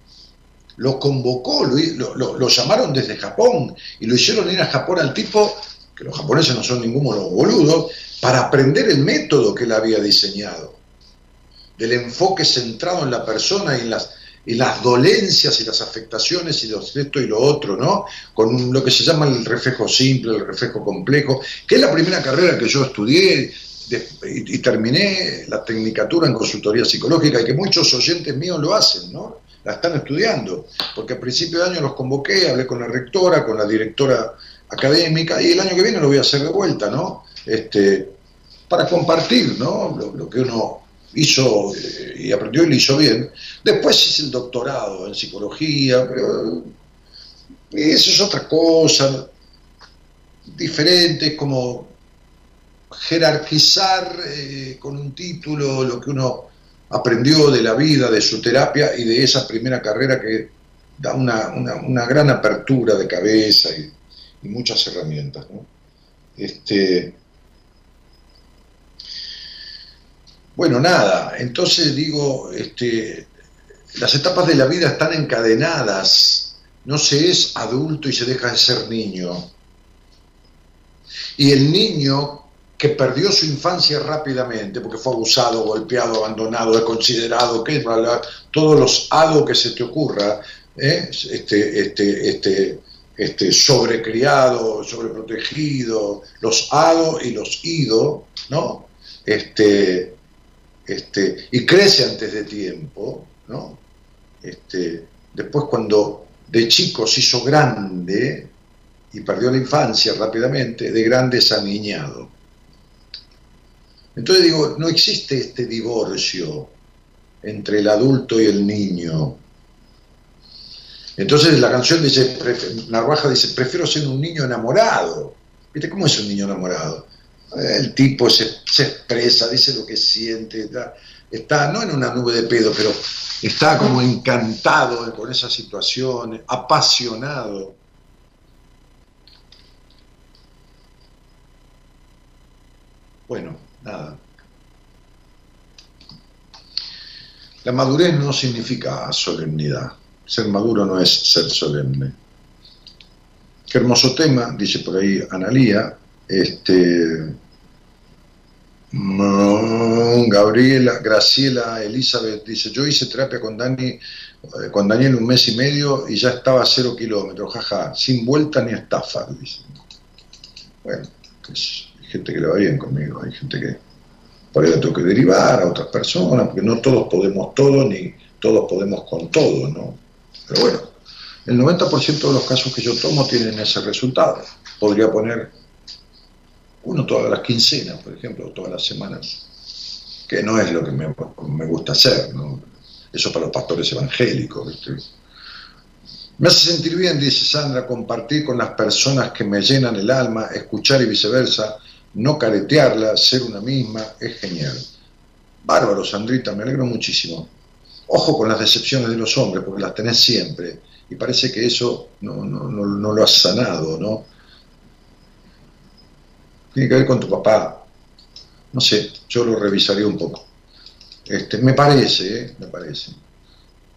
lo convocó, lo, lo, llamaron desde Japón y lo hicieron ir a Japón al tipo, que los japoneses no son ninguno los boludos, para aprender el método que él había diseñado, del enfoque centrado en la persona y en las, y las dolencias y las afectaciones y los esto y lo otro, ¿no? Con lo que se llama el reflejo simple, el reflejo complejo, que es la primera carrera que yo estudié y, y, terminé la tecnicatura en consultoría psicológica y que muchos oyentes míos lo hacen, ¿no? La están estudiando, porque a principio de año los convoqué, hablé con la rectora, con la directora académica y el año que viene lo voy a hacer de vuelta, ¿no? Este, para compartir, ¿no? Lo, que uno hizo eh, y aprendió y lo hizo bien. Después hice el doctorado en psicología, pero eso es otra cosa, diferente, como jerarquizar eh, con un título lo que uno aprendió de la vida, de su terapia y de esa primera carrera que da una, una, gran apertura de cabeza y, muchas herramientas. Este, bueno, nada, entonces digo, este, las etapas de la vida están encadenadas, no se es adulto y se deja de ser niño. Y el niño que perdió su infancia rápidamente porque fue abusado, golpeado, abandonado, desconsiderado, que todos los hados que se te ocurra, ¿eh? este, este, este, este, sobrecriado, sobreprotegido, los hados y los ido, ¿no? Este, este, y crece antes de tiempo, ¿no? Este, después cuando de chico se hizo grande y perdió la infancia rápidamente, de grande es aniñado. Entonces digo, no existe este divorcio entre el adulto y el niño. Entonces la canción dice, Narvaja dice, prefiero ser un niño enamorado. ¿Viste cómo es un niño enamorado? El tipo se, expresa, dice lo que siente, está, está, no en una nube de pedo, pero está como encantado con esa situación, apasionado. Bueno, nada. La madurez no significa solemnidad. Ser maduro no es ser solemne. Qué hermoso tema, dice por ahí Analía. Este, mm, Gabriela, Graciela, Elizabeth dice, yo hice terapia con Dani, eh, con Daniel un mes y medio y ya estaba a cero kilómetros, jaja, sin vuelta ni estafa, dice. Bueno, pues gente que le va bien conmigo, hay gente que por ahí tengo que derivar a otras personas, porque no todos podemos todo, ni todos podemos con todo, ¿no? Pero bueno, el 90% de los casos que yo tomo tienen ese resultado. Podría poner uno todas las quincenas, por ejemplo, todas las semanas, que no es lo que me, gusta hacer, ¿no? Eso para los pastores evangélicos, Me hace sentir bien, dice Sandra, compartir con las personas que me llenan el alma, escuchar y viceversa, no caretearla, ser una misma, es genial. Bárbaro, Sandrita, me alegro muchísimo. Ojo con las decepciones de los hombres, porque las tenés siempre, y parece que eso no, no, lo has sanado, ¿no? Tiene que ver con tu papá. No sé, yo lo revisaría un poco. Este, me parece, ¿eh? me parece.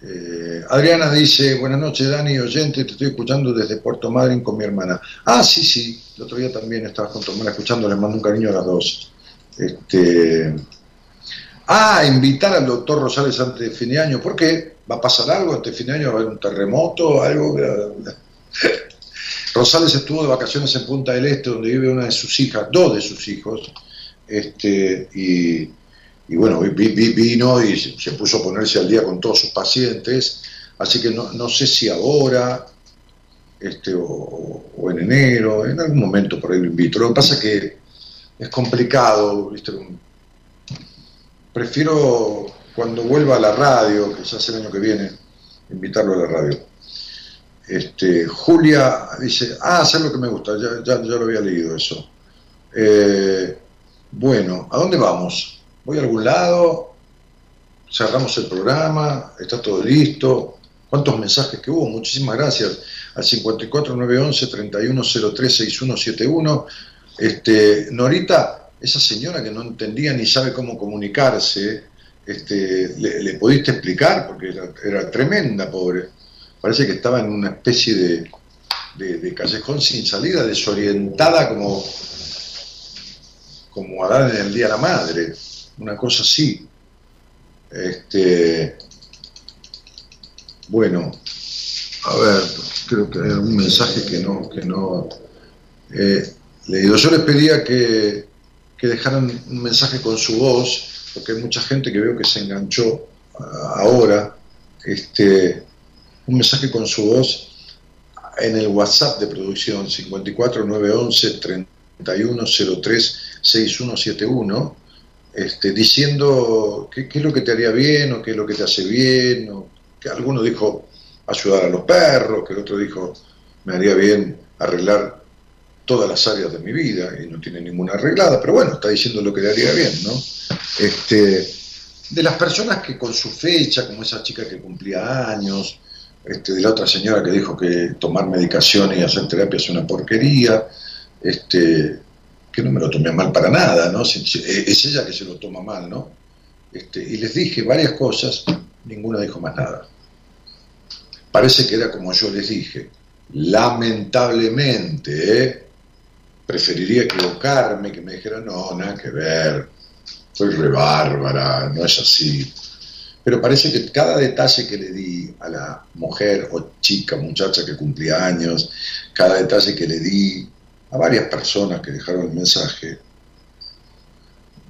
Eh, Adriana dice, buenas noches Dani, oyente, te estoy escuchando desde Puerto Madryn con mi hermana. Ah, sí, sí, el otro día también estaba con tu hermana escuchando, les mando un cariño a las dos. Este, Ah, invitar al doctor Rosales antes de fin de año. ¿Por qué? ¿Va a pasar algo antes de fin de año? ¿Va a haber un terremoto? ¿Algo? <laughs> Rosales estuvo de vacaciones en Punta del Este, donde vive una de sus hijas, dos de sus hijos, este, y, bueno, vino y se puso a ponerse al día con todos sus pacientes, así que no, sé si ahora este, o, en enero, en algún momento por ahí lo invito. Lo que pasa es que es complicado, ¿viste? Prefiero cuando vuelva a la radio, quizás el año que viene, invitarlo a la radio. Este, Julia dice, ah, hacer lo que me gusta, ya, ya, lo había leído eso. Eh, bueno, ¿a dónde vamos? ¿Voy a algún lado? ¿Cerramos el programa? ¿Está todo listo? ¿Cuántos mensajes que hubo? Muchísimas gracias. Al 54911-3103-6171. Este, Norita, esa señora que no entendía ni sabe cómo comunicarse, este, le, pudiste explicar? Porque era, tremenda, pobre. Parece que estaba en una especie de, de, callejón sin salida, desorientada como, como a dar en el Día de la Madre, una cosa así. Este, bueno, a ver, creo que hay algún mensaje que no, que no he leído. Yo les pedía que que dejaran un mensaje con su voz, porque hay mucha gente que veo que se enganchó ah, ahora, este, un mensaje con su voz en el WhatsApp de producción 54911 3103 6171 este, diciendo qué, es lo que te haría bien o qué es lo que te hace bien, o que alguno dijo ayudar a los perros, que el otro dijo me haría bien arreglar todas las áreas de mi vida y no tiene ninguna arreglada, pero bueno, está diciendo lo que le haría bien, ¿no? Este, de las personas que con su fecha, como esa chica que cumplía años, este, de la otra señora que dijo que tomar medicación y hacer terapia es una porquería, este, que no me lo tomé mal para nada, ¿no? Es ella que se lo toma mal, ¿no? Este, y les dije varias cosas, ninguna dijo más nada. Parece que era como yo les dije. Lamentablemente, ¿eh? Preferiría equivocarme, que me dijeran, no, nada que ver, soy re bárbara, no es así. Pero parece que cada detalle que le di a la mujer o chica, muchacha que cumplía años, cada detalle que le di a varias personas que dejaron el mensaje,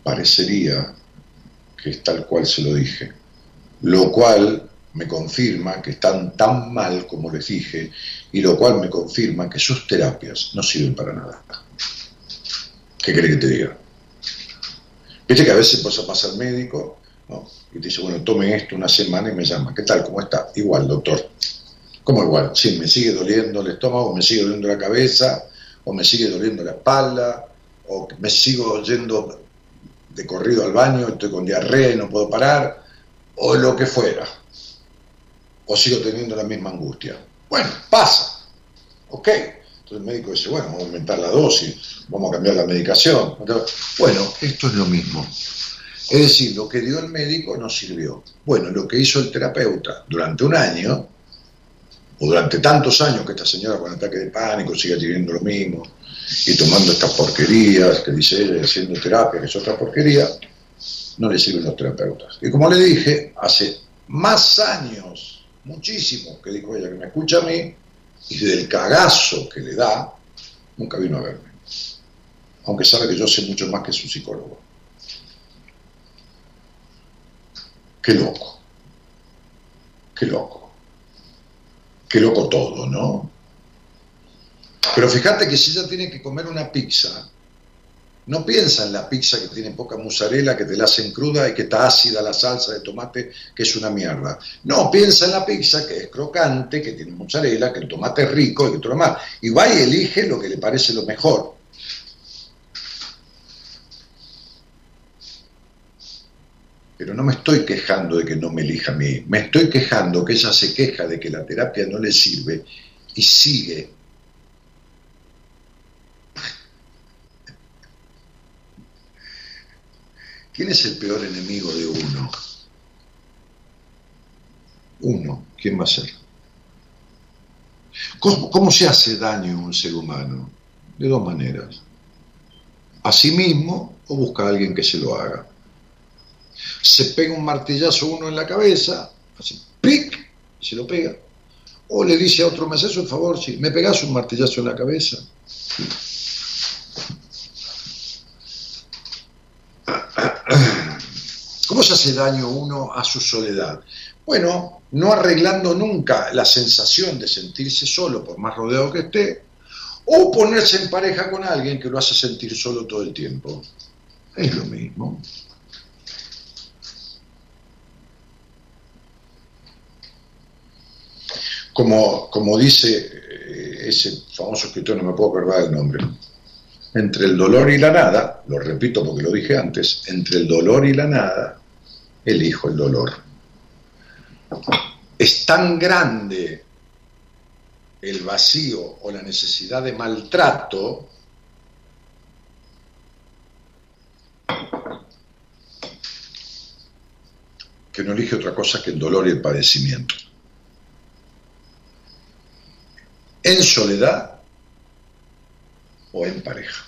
parecería que es tal cual se lo dije. Lo cual me confirma que están tan mal como les dije y lo cual me confirma que sus terapias no sirven para nada. ¿Qué querés que te diga? Viste que a veces vas a pasar médico y te dice, bueno, tome esto una semana y me llama. ¿Qué tal? ¿Cómo está? Igual, doctor. ¿Cómo igual? Sí, me sigue doliendo el estómago, me sigue doliendo la cabeza, o me sigue doliendo la espalda, o me sigo yendo de corrido al baño, estoy con diarrea y no puedo parar, o lo que fuera. O sigo teniendo la misma angustia. Bueno, pasa. Ok. Entonces el médico dice, bueno, vamos a aumentar la dosis, vamos a cambiar la medicación. Bueno, esto es lo mismo. Es decir, lo que dio el médico no sirvió. Bueno, lo que hizo el terapeuta durante un año, o durante tantos años que esta señora con ataque de pánico sigue teniendo lo mismo, y tomando estas porquerías que dice ella, haciendo terapia, que es otra porquería, no le sirven los terapeutas. Y como le dije, hace más años, muchísimo, que dijo ella que me escucha a mí, y del cagazo que le da, nunca vino a verme. Aunque sabe que yo sé mucho más que su psicólogo. Qué loco. Qué loco. Qué loco todo, ¿no? Pero fíjate que si ella tiene que comer una pizza, no piensa en la pizza que tiene poca mozzarella, que te la hacen cruda y que está ácida la salsa de tomate, que es una mierda. No, piensa en la pizza que es crocante, que tiene mozzarella, que el tomate es rico y que todo lo más. Y va y elige lo que le parece lo mejor. Pero no me estoy quejando de que no me elija a mí, me estoy quejando que ella se queja de que la terapia no le sirve y sigue ¿Quién es el peor enemigo de uno? Uno. ¿Quién va a ser? ¿Cómo, se hace daño a un ser humano? De dos maneras. A sí mismo o busca a alguien que se lo haga. se pega un martillazo uno en la cabeza, así, ¡pic! se lo pega. O le dice a otro, ¿me haces un favor? Si me pegas un martillazo en la cabeza. <clears throat> ¿Cómo se hace daño uno a su soledad? Bueno, no arreglando nunca la sensación de sentirse solo, por más rodeado que esté, o ponerse en pareja con alguien que lo hace sentir solo todo el tiempo. Es lo mismo. Como, como dice eh, ese famoso escritor, no me puedo acordar del nombre, entre el dolor y la nada, lo repito porque lo dije antes, entre el dolor y la nada, elijo el dolor. Es tan grande el vacío o la necesidad de maltrato que no elige otra cosa que el dolor y el padecimiento. En soledad o en pareja.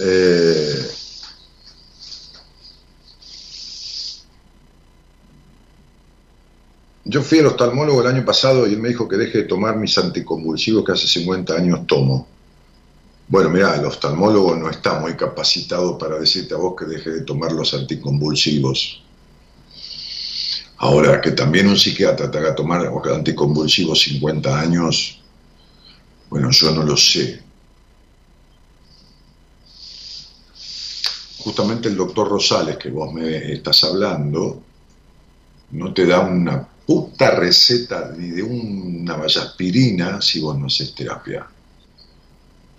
Eh, yo fui al oftalmólogo el año pasado y él me dijo que deje de tomar mis anticonvulsivos que hace 50 años tomo. Bueno, mira, el oftalmólogo no está muy capacitado para decirte a vos que deje de tomar los anticonvulsivos. Ahora, que también un psiquiatra te haga tomar anticonvulsivos 50 años, bueno, yo no lo sé. Justamente el doctor Rosales, que vos me estás hablando, no te da una puta receta ni de una vallaspirina si vos no haces terapia.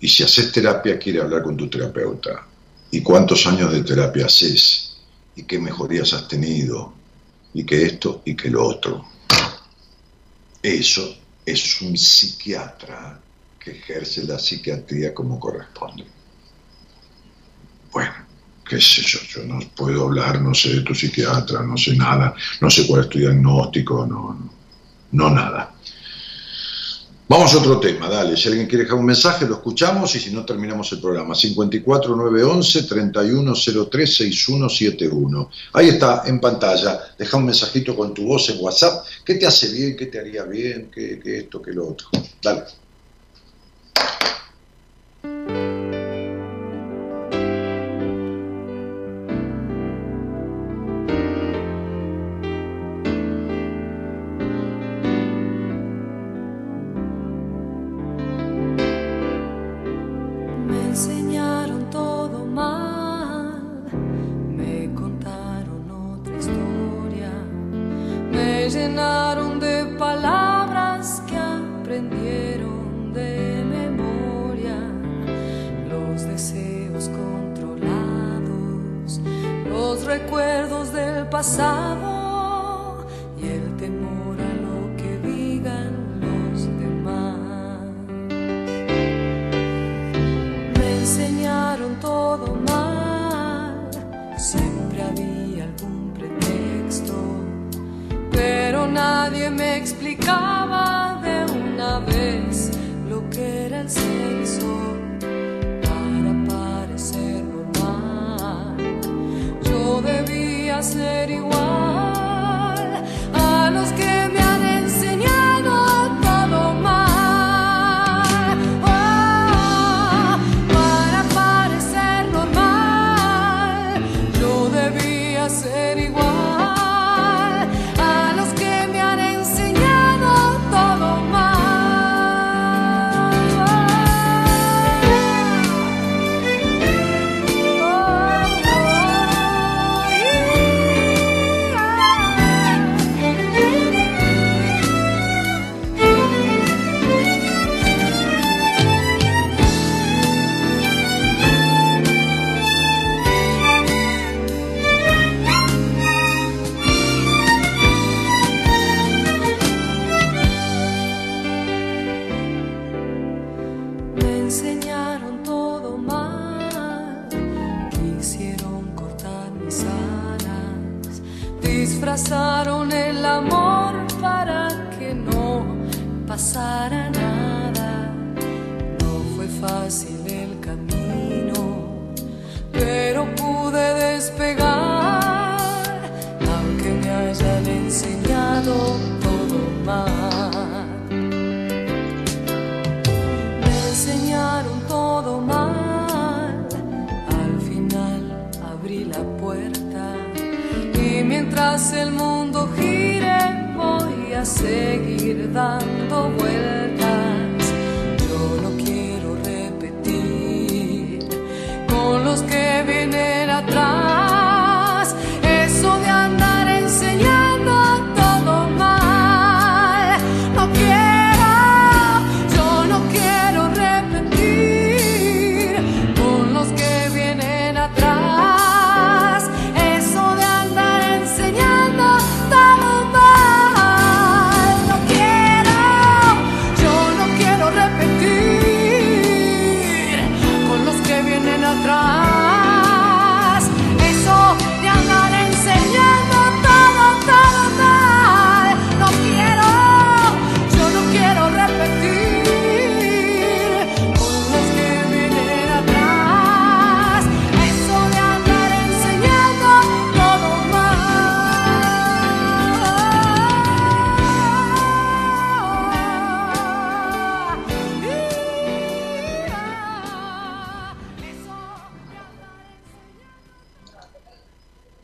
Y si haces terapia, quiere hablar con tu terapeuta. ¿Y cuántos años de terapia haces? ¿Y qué mejorías has tenido? y que esto y que lo otro. Eso es un psiquiatra que ejerce la psiquiatría como corresponde. Bueno, qué sé yo, yo no puedo hablar, no sé de tu psiquiatra, no sé nada, no sé cuál es tu diagnóstico, no, no, nada. Vamos a otro tema, dale. Si alguien quiere dejar un mensaje, lo escuchamos y si no, terminamos el programa. 54911 3103 6171. Ahí está, en pantalla. Deja un mensajito con tu voz en WhatsApp. ¿Qué te hace bien? ¿Qué te haría bien? ¿Qué, qué esto? ¿Qué lo otro? Dale.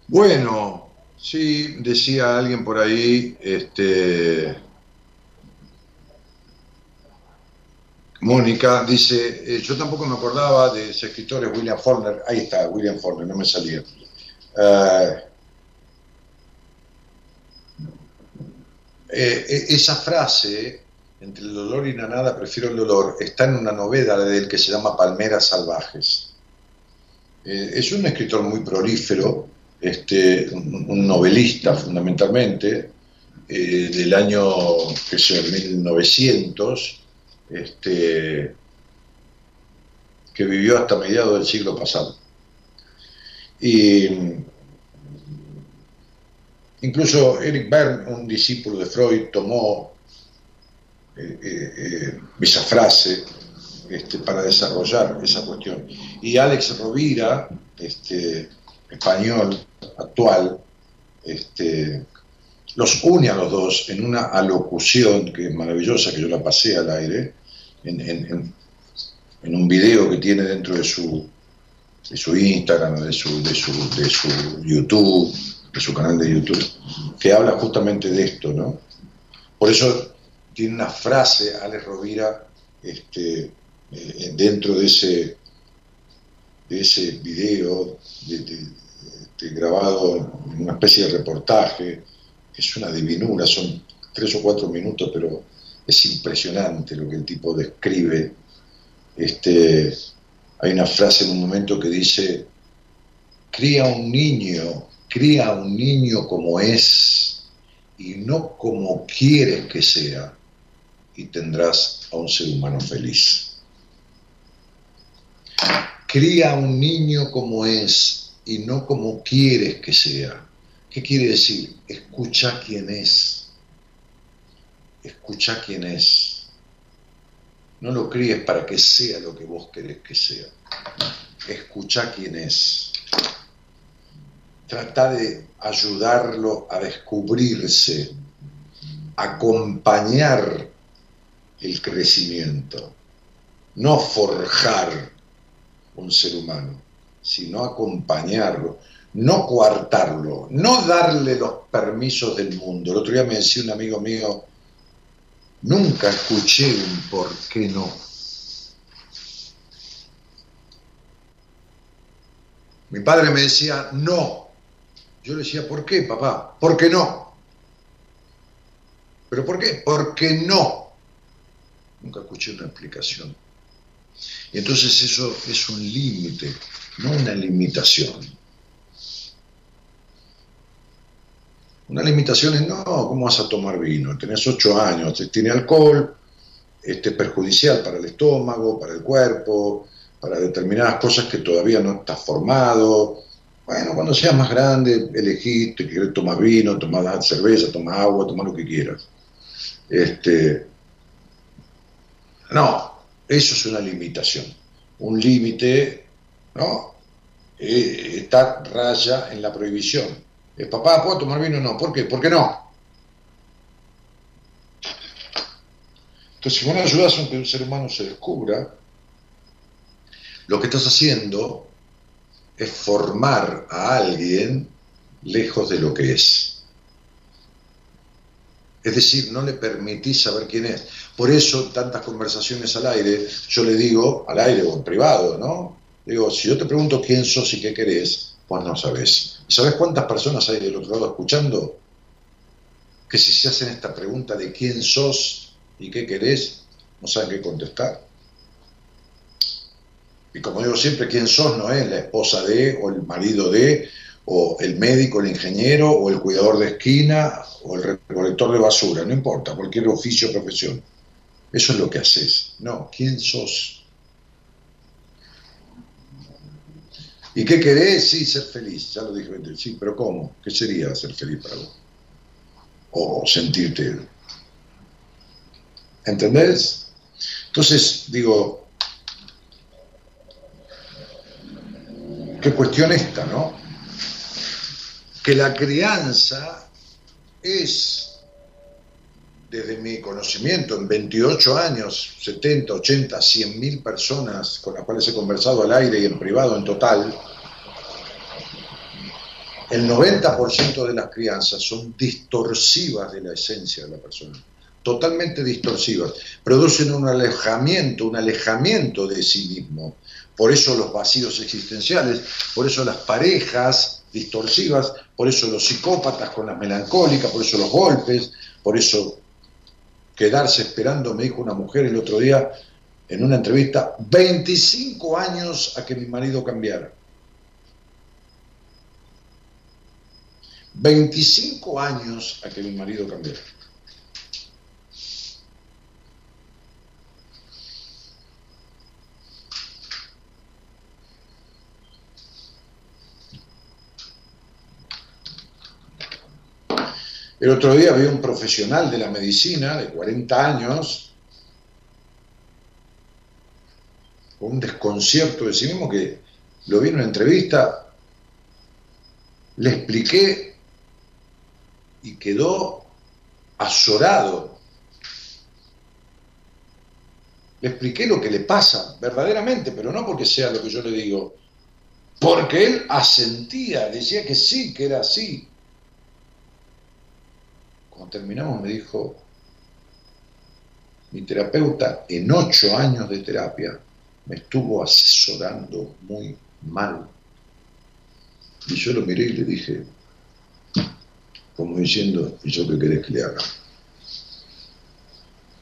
Bueno, sí, decía alguien por ahí, este, Mónica dice, eh, yo tampoco me acordaba de ese escritor, es William Faulkner, ahí está, William Faulkner, no me salía. Eh, eh, esa frase, entre el dolor y la nada prefiero el dolor, está en una novela de él que se llama Palmeras Salvajes. Eh, es un escritor muy prolífero, este, un, novelista fundamentalmente, eh, del año, que sé, 1900, este, que vivió hasta mediados del siglo pasado. Y incluso Eric Berne, un discípulo de Freud, tomó eh, eh, esa frase este, para desarrollar esa cuestión. Y Alex Rovira, este, español actual, este, los une a los dos en una alocución que es maravillosa, que yo la pasé al aire, en, un video que tiene dentro de su, de su Instagram, de su, de, su, de su YouTube, de su canal de YouTube, que habla justamente de esto, ¿no? Por eso tiene una frase, Alex Rovira, este, eh, dentro de ese, de ese video de- de- de grabado en una especie de reportaje, es una divinura, son tres o cuatro minutos, pero es impresionante lo que el tipo describe. Este, hay una frase en un momento que dice, cría un niño, cría un niño como es y no como quieres que sea, y tendrás a un ser humano feliz. Cría un niño como es y no como quieres que sea. ¿Qué quiere decir? Escucha quién es. Escucha quién es. No lo críes para que sea lo que vos querés que sea. Escucha quién es. Trata de ayudarlo a descubrirse, acompañar el crecimiento, no forjar un ser humano, sino acompañarlo, no coartarlo, no darle los permisos del mundo. El otro día me decía un amigo mío, nunca escuché un por qué no. Mi padre me decía, no. Yo le decía, ¿por qué, papá? ¿Por qué no? ¿Pero por qué? Porque no. Nunca escuché una explicación. Entonces eso es un límite, no una limitación. Una limitación es, no, ¿cómo vas a tomar vino? Tenés ocho años, tiene alcohol, este, es perjudicial para el estómago, para el cuerpo, para determinadas cosas que todavía no estás formado. Bueno, cuando seas más grande, elegís, te querés tomar vino, tomar cerveza, tomar agua, tomar lo que quieras. Este, no, Eso es una limitación. Un límite, ¿no? Eh, está raya en la prohibición. Eh, papá, ¿puedo tomar vino no? ¿Por qué? ¿Por qué no? Entonces, si vos no ayudas a que un ser humano se descubra, lo que estás haciendo es formar a alguien lejos de lo que es. Es decir, no le permitís saber quién es. Por eso, tantas conversaciones al aire, yo le digo, al aire o en privado, ¿no? Digo, si yo te pregunto quién sos y qué querés, pues no sabes. ¿Y sabes cuántas personas hay del otro lado escuchando? Que si se hacen esta pregunta de quién sos y qué querés, no saben qué contestar. Y como digo siempre, quién sos no es la esposa de, o el marido de, o el médico, el ingeniero, o el cuidador de esquina, o el recolector de basura, no importa, cualquier oficio o profesión. Eso es lo que haces. No, ¿quién sos? ¿Y qué querés? Sí, ser feliz. Ya lo dije, sí, pero ¿cómo? ¿Qué sería ser feliz para vos? O sentirte. ¿Entendés? Entonces, digo, qué cuestión esta, ¿no? Que la crianza es, desde mi conocimiento, en 28 años, 70, 80, 100 mil personas con las cuales he conversado al aire y en privado en total, el 90% de las crianzas son distorsivas de la esencia de la persona, totalmente distorsivas, producen un alejamiento, un alejamiento de sí mismo. Por eso los vacíos existenciales, por eso las parejas distorsivas, por eso los psicópatas con las melancólicas, por eso los golpes, por eso quedarse esperando, me dijo una mujer el otro día en una entrevista, 25 años a que mi marido cambiara. 25 años a que mi marido cambiara. El otro día vi un profesional de la medicina de 40 años con un desconcierto de sí mismo que lo vi en una entrevista, le expliqué y quedó azorado. Le expliqué lo que le pasa verdaderamente, pero no porque sea lo que yo le digo, porque él asentía, decía que sí, que era así. Cuando terminamos me dijo, mi terapeuta en ocho años de terapia me estuvo asesorando muy mal. Y yo lo miré y le dije, como diciendo, ¿y yo qué querés que le haga?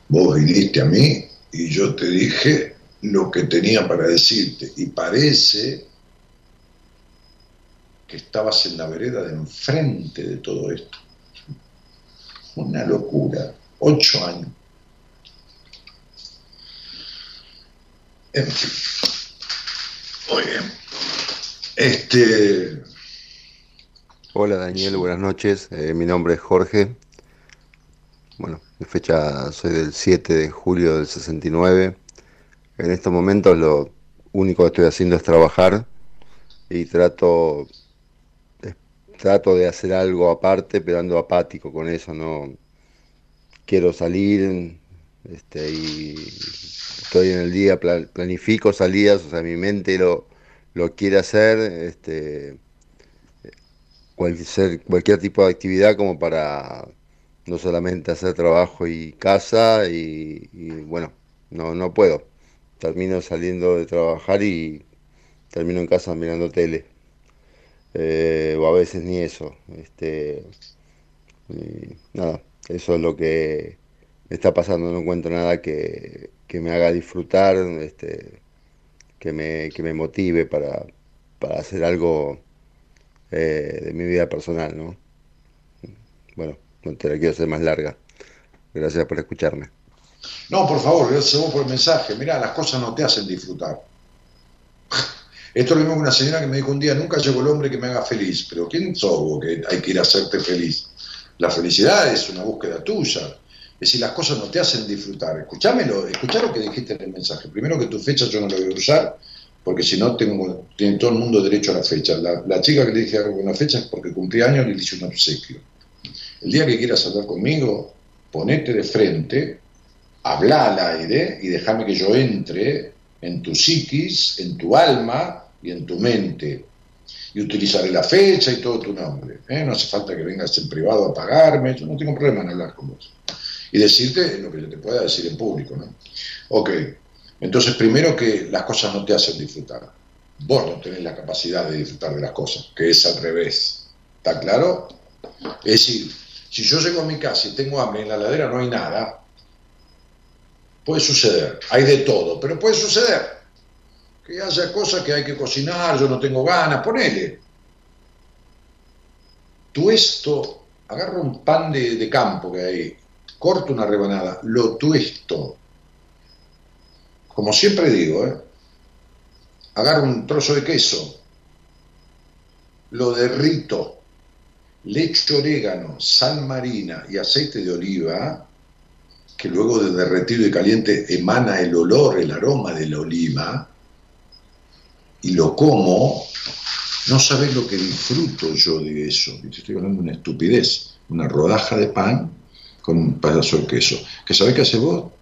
Vos viniste a mí y yo te dije lo que tenía para decirte. Y parece que estabas en la vereda de enfrente de todo esto. Una locura. Ocho años. En. Muy bien. Este. Hola Daniel, buenas noches. Eh, mi nombre es Jorge. Bueno, mi fecha soy del 7 de julio del 69. En estos momentos lo único que estoy haciendo es trabajar y trato trato de hacer algo aparte, pero ando apático con eso, no quiero salir este, y estoy en el día, planifico salidas, o sea, mi mente lo, lo quiere hacer, este, cualquier, cualquier tipo de actividad como para no solamente hacer trabajo y casa y, bueno, no, no puedo. Termino saliendo de trabajar y termino en casa mirando tele. Eh, o a veces ni eso. Este, nada, eso es lo que me está pasando, no encuentro nada que, me haga disfrutar, este, que, me, que me motive para, para hacer algo eh, de mi vida personal, ¿no? Bueno, no te la quiero hacer más larga. Gracias por escucharme. No, por favor, gracias a vos por el mensaje. Mira, las cosas no te hacen disfrutar. Esto es lo mismo que una señora que me dijo un día, nunca llegó el hombre que me haga feliz. Pero ¿quién sos que hay que ir a hacerte feliz? La felicidad es una búsqueda tuya. Es decir, las cosas no te hacen disfrutar. Escuchámelo, escuchá lo que dijiste en el mensaje. Primero que tu fecha yo no la voy a usar, porque si no tengo, tiene todo el mundo derecho a la fecha. La, chica que le dije algo con la fecha es porque cumplía años y le hice un obsequio. El día que quieras hablar conmigo, ponete de frente, habla al aire y déjame que yo entre en tu psiquis, en tu alma y en tu mente. Y utilizaré la fecha y todo tu nombre. ¿eh? No hace falta que vengas en privado a pagarme, yo no tengo problema en hablar con vos. Y decirte lo que yo te pueda decir en público. ¿no? Ok, entonces primero que las cosas no te hacen disfrutar. Vos no tenés la capacidad de disfrutar de las cosas, que es al revés. ¿Está claro? Es decir, si yo llego a mi casa y tengo hambre en la ladera no hay nada, puede suceder, hay de todo, pero puede suceder que haya cosas que hay que cocinar, yo no tengo ganas, ponele. Tuesto, agarro un pan de, campo que hay, corto una rebanada, lo tuesto. Como siempre digo, ¿eh? agarro un trozo de queso, lo derrito, le orégano, sal marina y aceite de oliva, que luego de derretido y caliente emana el olor, el aroma de la oliva, y lo como, no sabes lo que disfruto yo de eso. Estoy hablando de una estupidez, una rodaja de pan con un pedazo de queso. ¿Que sabés qué hace vos?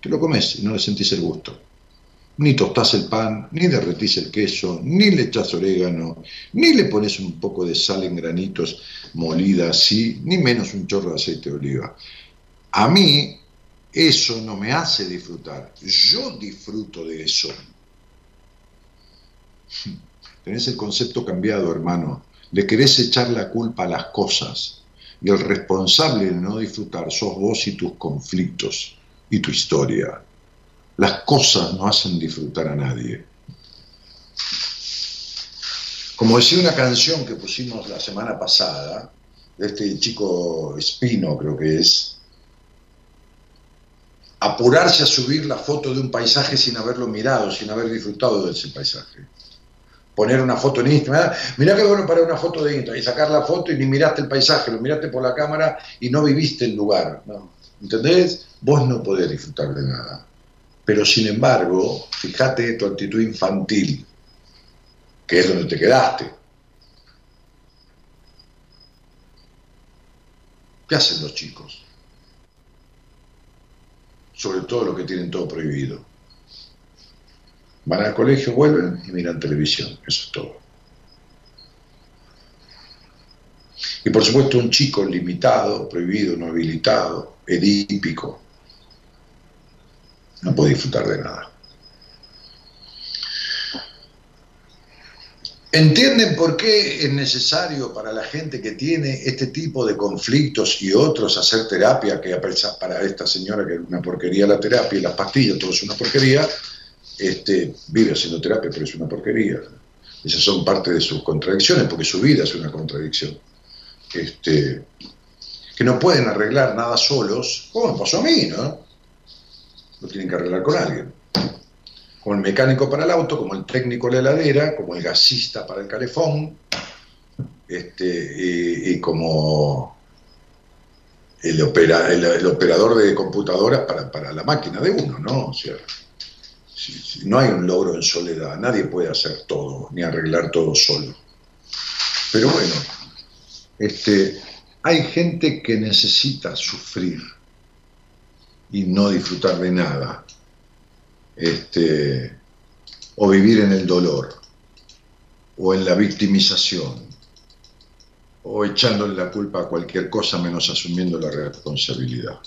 Que lo comes y no le sentís el gusto. Ni tostás el pan, ni derretís el queso, ni le echás orégano, ni le pones un poco de sal en granitos molida así, ni menos un chorro de aceite de oliva. A mí eso no me hace disfrutar. Yo disfruto de eso. Tenés el concepto cambiado, hermano. Le querés echar la culpa a las cosas. Y el responsable de no disfrutar sos vos y tus conflictos y tu historia. Las cosas no hacen disfrutar a nadie. Como decía una canción que pusimos la semana pasada, de este chico Espino, creo que es, apurarse a subir la foto de un paisaje sin haberlo mirado, sin haber disfrutado de ese paisaje poner una foto en Instagram. Mirá qué bueno para una foto de Instagram y sacar la foto y ni miraste el paisaje, lo miraste por la cámara y no viviste el lugar. ¿no? ¿Entendés? Vos no podés disfrutar de nada. Pero sin embargo, fíjate tu actitud infantil, que es donde te quedaste. ¿Qué hacen los chicos? Sobre todo los que tienen todo prohibido Van al colegio, vuelven y miran televisión, eso es todo. Y por supuesto un chico limitado, prohibido, no habilitado, edípico, no puede disfrutar de nada. ¿Entienden por qué es necesario para la gente que tiene este tipo de conflictos y otros hacer terapia, que para esta señora que es una porquería la terapia y las pastillas, todo es una porquería? Este, vive haciendo terapia, pero es una porquería. Esas son parte de sus contradicciones, porque su vida es una contradicción. Este, que no pueden arreglar nada solos, como me pasó a mí, ¿no? Lo tienen que arreglar con alguien. Como el mecánico para el auto, como el técnico de la heladera, como el gasista para el calefón, este, y, como el, opera, el, operador de computadoras para, para, la máquina de uno, ¿no? O sea, no hay un logro en soledad, nadie puede hacer todo, ni arreglar todo solo. Pero bueno, este, hay gente que necesita sufrir y no disfrutar de nada, este, o vivir en el dolor, o en la victimización, o echándole la culpa a cualquier cosa menos asumiendo la responsabilidad.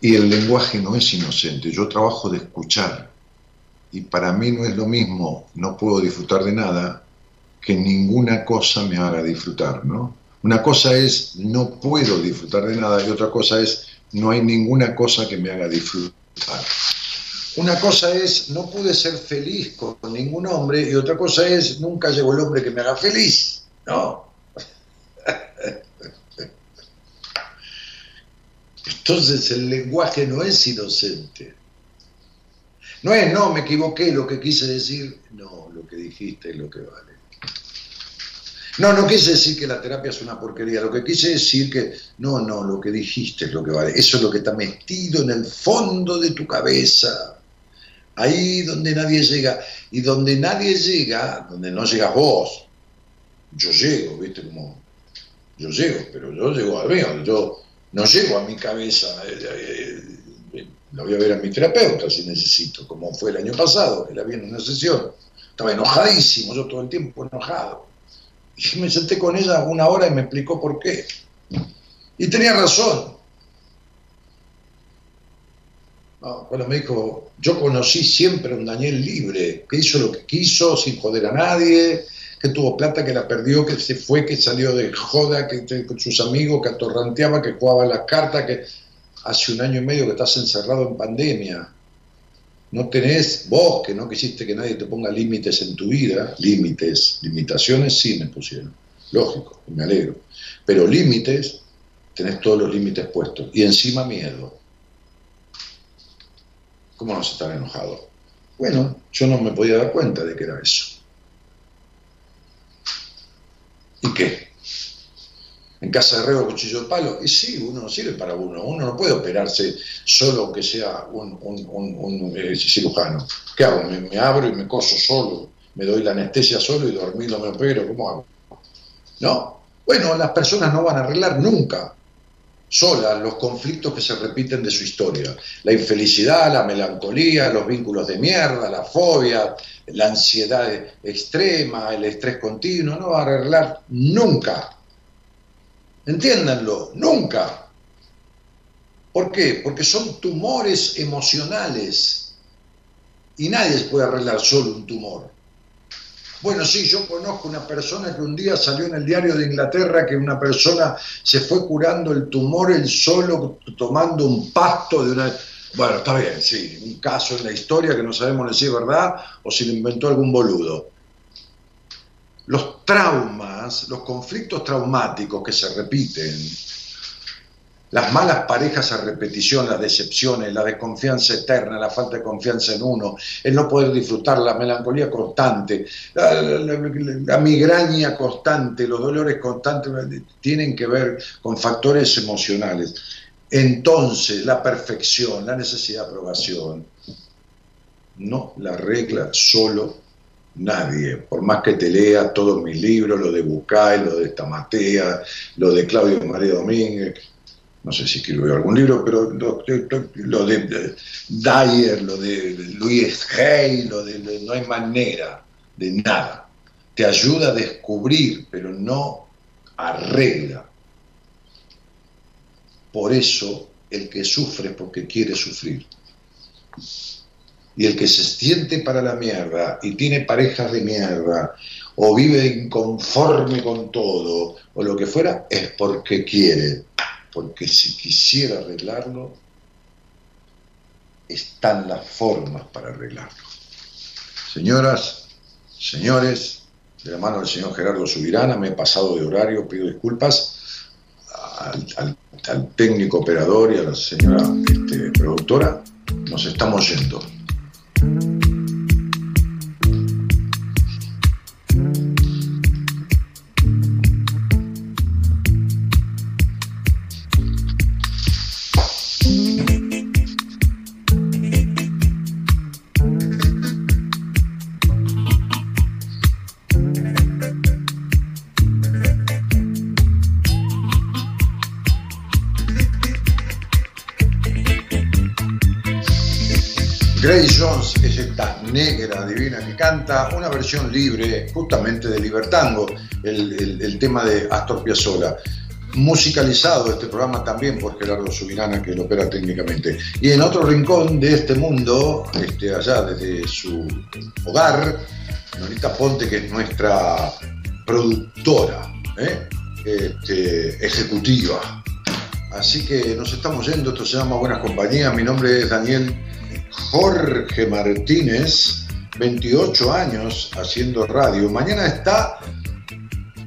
Y el lenguaje no es inocente, yo trabajo de escuchar. Y para mí no es lo mismo, no puedo disfrutar de nada, que ninguna cosa me haga disfrutar, ¿no? Una cosa es no puedo disfrutar de nada y otra cosa es no hay ninguna cosa que me haga disfrutar. Una cosa es no pude ser feliz con ningún hombre y otra cosa es nunca llegó el hombre que me haga feliz, ¿no? <laughs> Entonces el lenguaje no es inocente. No es, no, me equivoqué, lo que quise decir, no, lo que dijiste es lo que vale. No, no quise decir que la terapia es una porquería, lo que quise decir que no, no, lo que dijiste es lo que vale, eso es lo que está metido en el fondo de tu cabeza, ahí donde nadie llega, y donde nadie llega, donde no llegas vos, yo llego, viste, como yo llego, pero yo llego al mío, yo no llego a mi cabeza, eh, eh, eh, lo voy a ver a mi terapeuta si necesito, como fue el año pasado, que la vi en una sesión, estaba enojadísimo, yo todo el tiempo enojado y me senté con ella una hora y me explicó por qué. Y tenía razón. cuando me dijo, yo conocí siempre a un Daniel libre, que hizo lo que quiso sin joder a nadie, que tuvo plata, que la perdió, que se fue, que salió de joda, que con sus amigos, que atorranteaba, que jugaba las cartas, que hace un año y medio que estás encerrado en pandemia. No tenés vos que no quisiste que nadie te ponga límites en tu vida, límites, limitaciones sí me pusieron, lógico, me alegro, pero límites, tenés todos los límites puestos y encima miedo. ¿Cómo no se están enojados? Bueno, yo no me podía dar cuenta de que era eso. ¿Y qué? en casa de reo, cuchillo de palo. Y sí, uno no sirve para uno. Uno no puede operarse solo aunque sea un, eh, cirujano. ¿Qué hago? Me, abro y me coso solo. Me doy la anestesia solo y dormido me opero. ¿Cómo hago? No. Bueno, las personas no van a arreglar nunca solas los conflictos que se repiten de su historia. La infelicidad, la melancolía, los vínculos de mierda, la fobia, la ansiedad extrema, el estrés continuo, no va a arreglar nunca Entiéndanlo, nunca. ¿Por qué? Porque son tumores emocionales y nadie puede arreglar solo un tumor. Bueno, sí, yo conozco una persona que un día salió en el diario de Inglaterra que una persona se fue curando el tumor él solo tomando un pasto de una... Bueno, está bien, sí, un caso en la historia que no sabemos si es verdad o si lo inventó algún boludo. Los traumas, los conflictos traumáticos que se repiten, las malas parejas a repetición, las decepciones, la desconfianza eterna, la falta de confianza en uno, el no poder disfrutar, la melancolía constante, la, migraña constante, los dolores constantes, tienen que ver con factores emocionales. Entonces, la perfección, la necesidad de aprobación, no la regla solo nadie, por más que te lea todos mis libros, lo de Bucay, lo de Tamatea, lo de Claudio María Domínguez, no sé si escribió algún libro, pero lo, de, Dyer, lo de Luis Hay, lo de, no hay manera de nada. Te ayuda a descubrir, pero no arregla. Por eso el que sufre es porque quiere sufrir. Y el que se siente para la mierda y tiene parejas de mierda o vive inconforme con todo o lo que fuera, es porque quiere. Porque si quisiera arreglarlo, están las formas para arreglarlo. Señoras, señores, de la mano del señor Gerardo Subirana, me he pasado de horario, pido disculpas al, técnico operador y a la señora este, productora, nos estamos yendo. Negra divina que canta una versión libre justamente de Libertango, el, tema de Astor Piazzolla. Musicalizado este programa también por Gerardo Subirana, que lo opera técnicamente. Y en otro rincón de este mundo, este, allá desde su hogar, Norita Ponte, que es nuestra productora ¿eh? este, ejecutiva. Así que nos estamos yendo, esto se llama Buenas Compañías. Mi nombre es Daniel Jorge Martínez, 28 años haciendo radio. Mañana está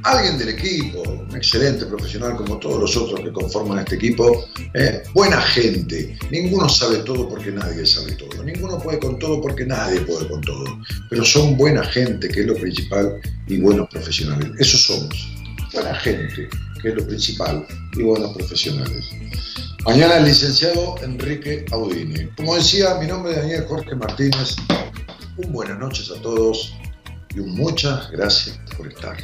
alguien del equipo, un excelente profesional como todos los otros que conforman este equipo, ¿eh? buena gente. Ninguno sabe todo porque nadie sabe todo. Ninguno puede con todo porque nadie puede con todo. Pero son buena gente, que es lo principal, y buenos profesionales. Eso somos. Buena gente, que es lo principal, y buenos profesionales. Mañana el licenciado Enrique Audine. Como decía, mi nombre es Daniel Jorge Martínez. Un buenas noches a todos y un muchas gracias por estar.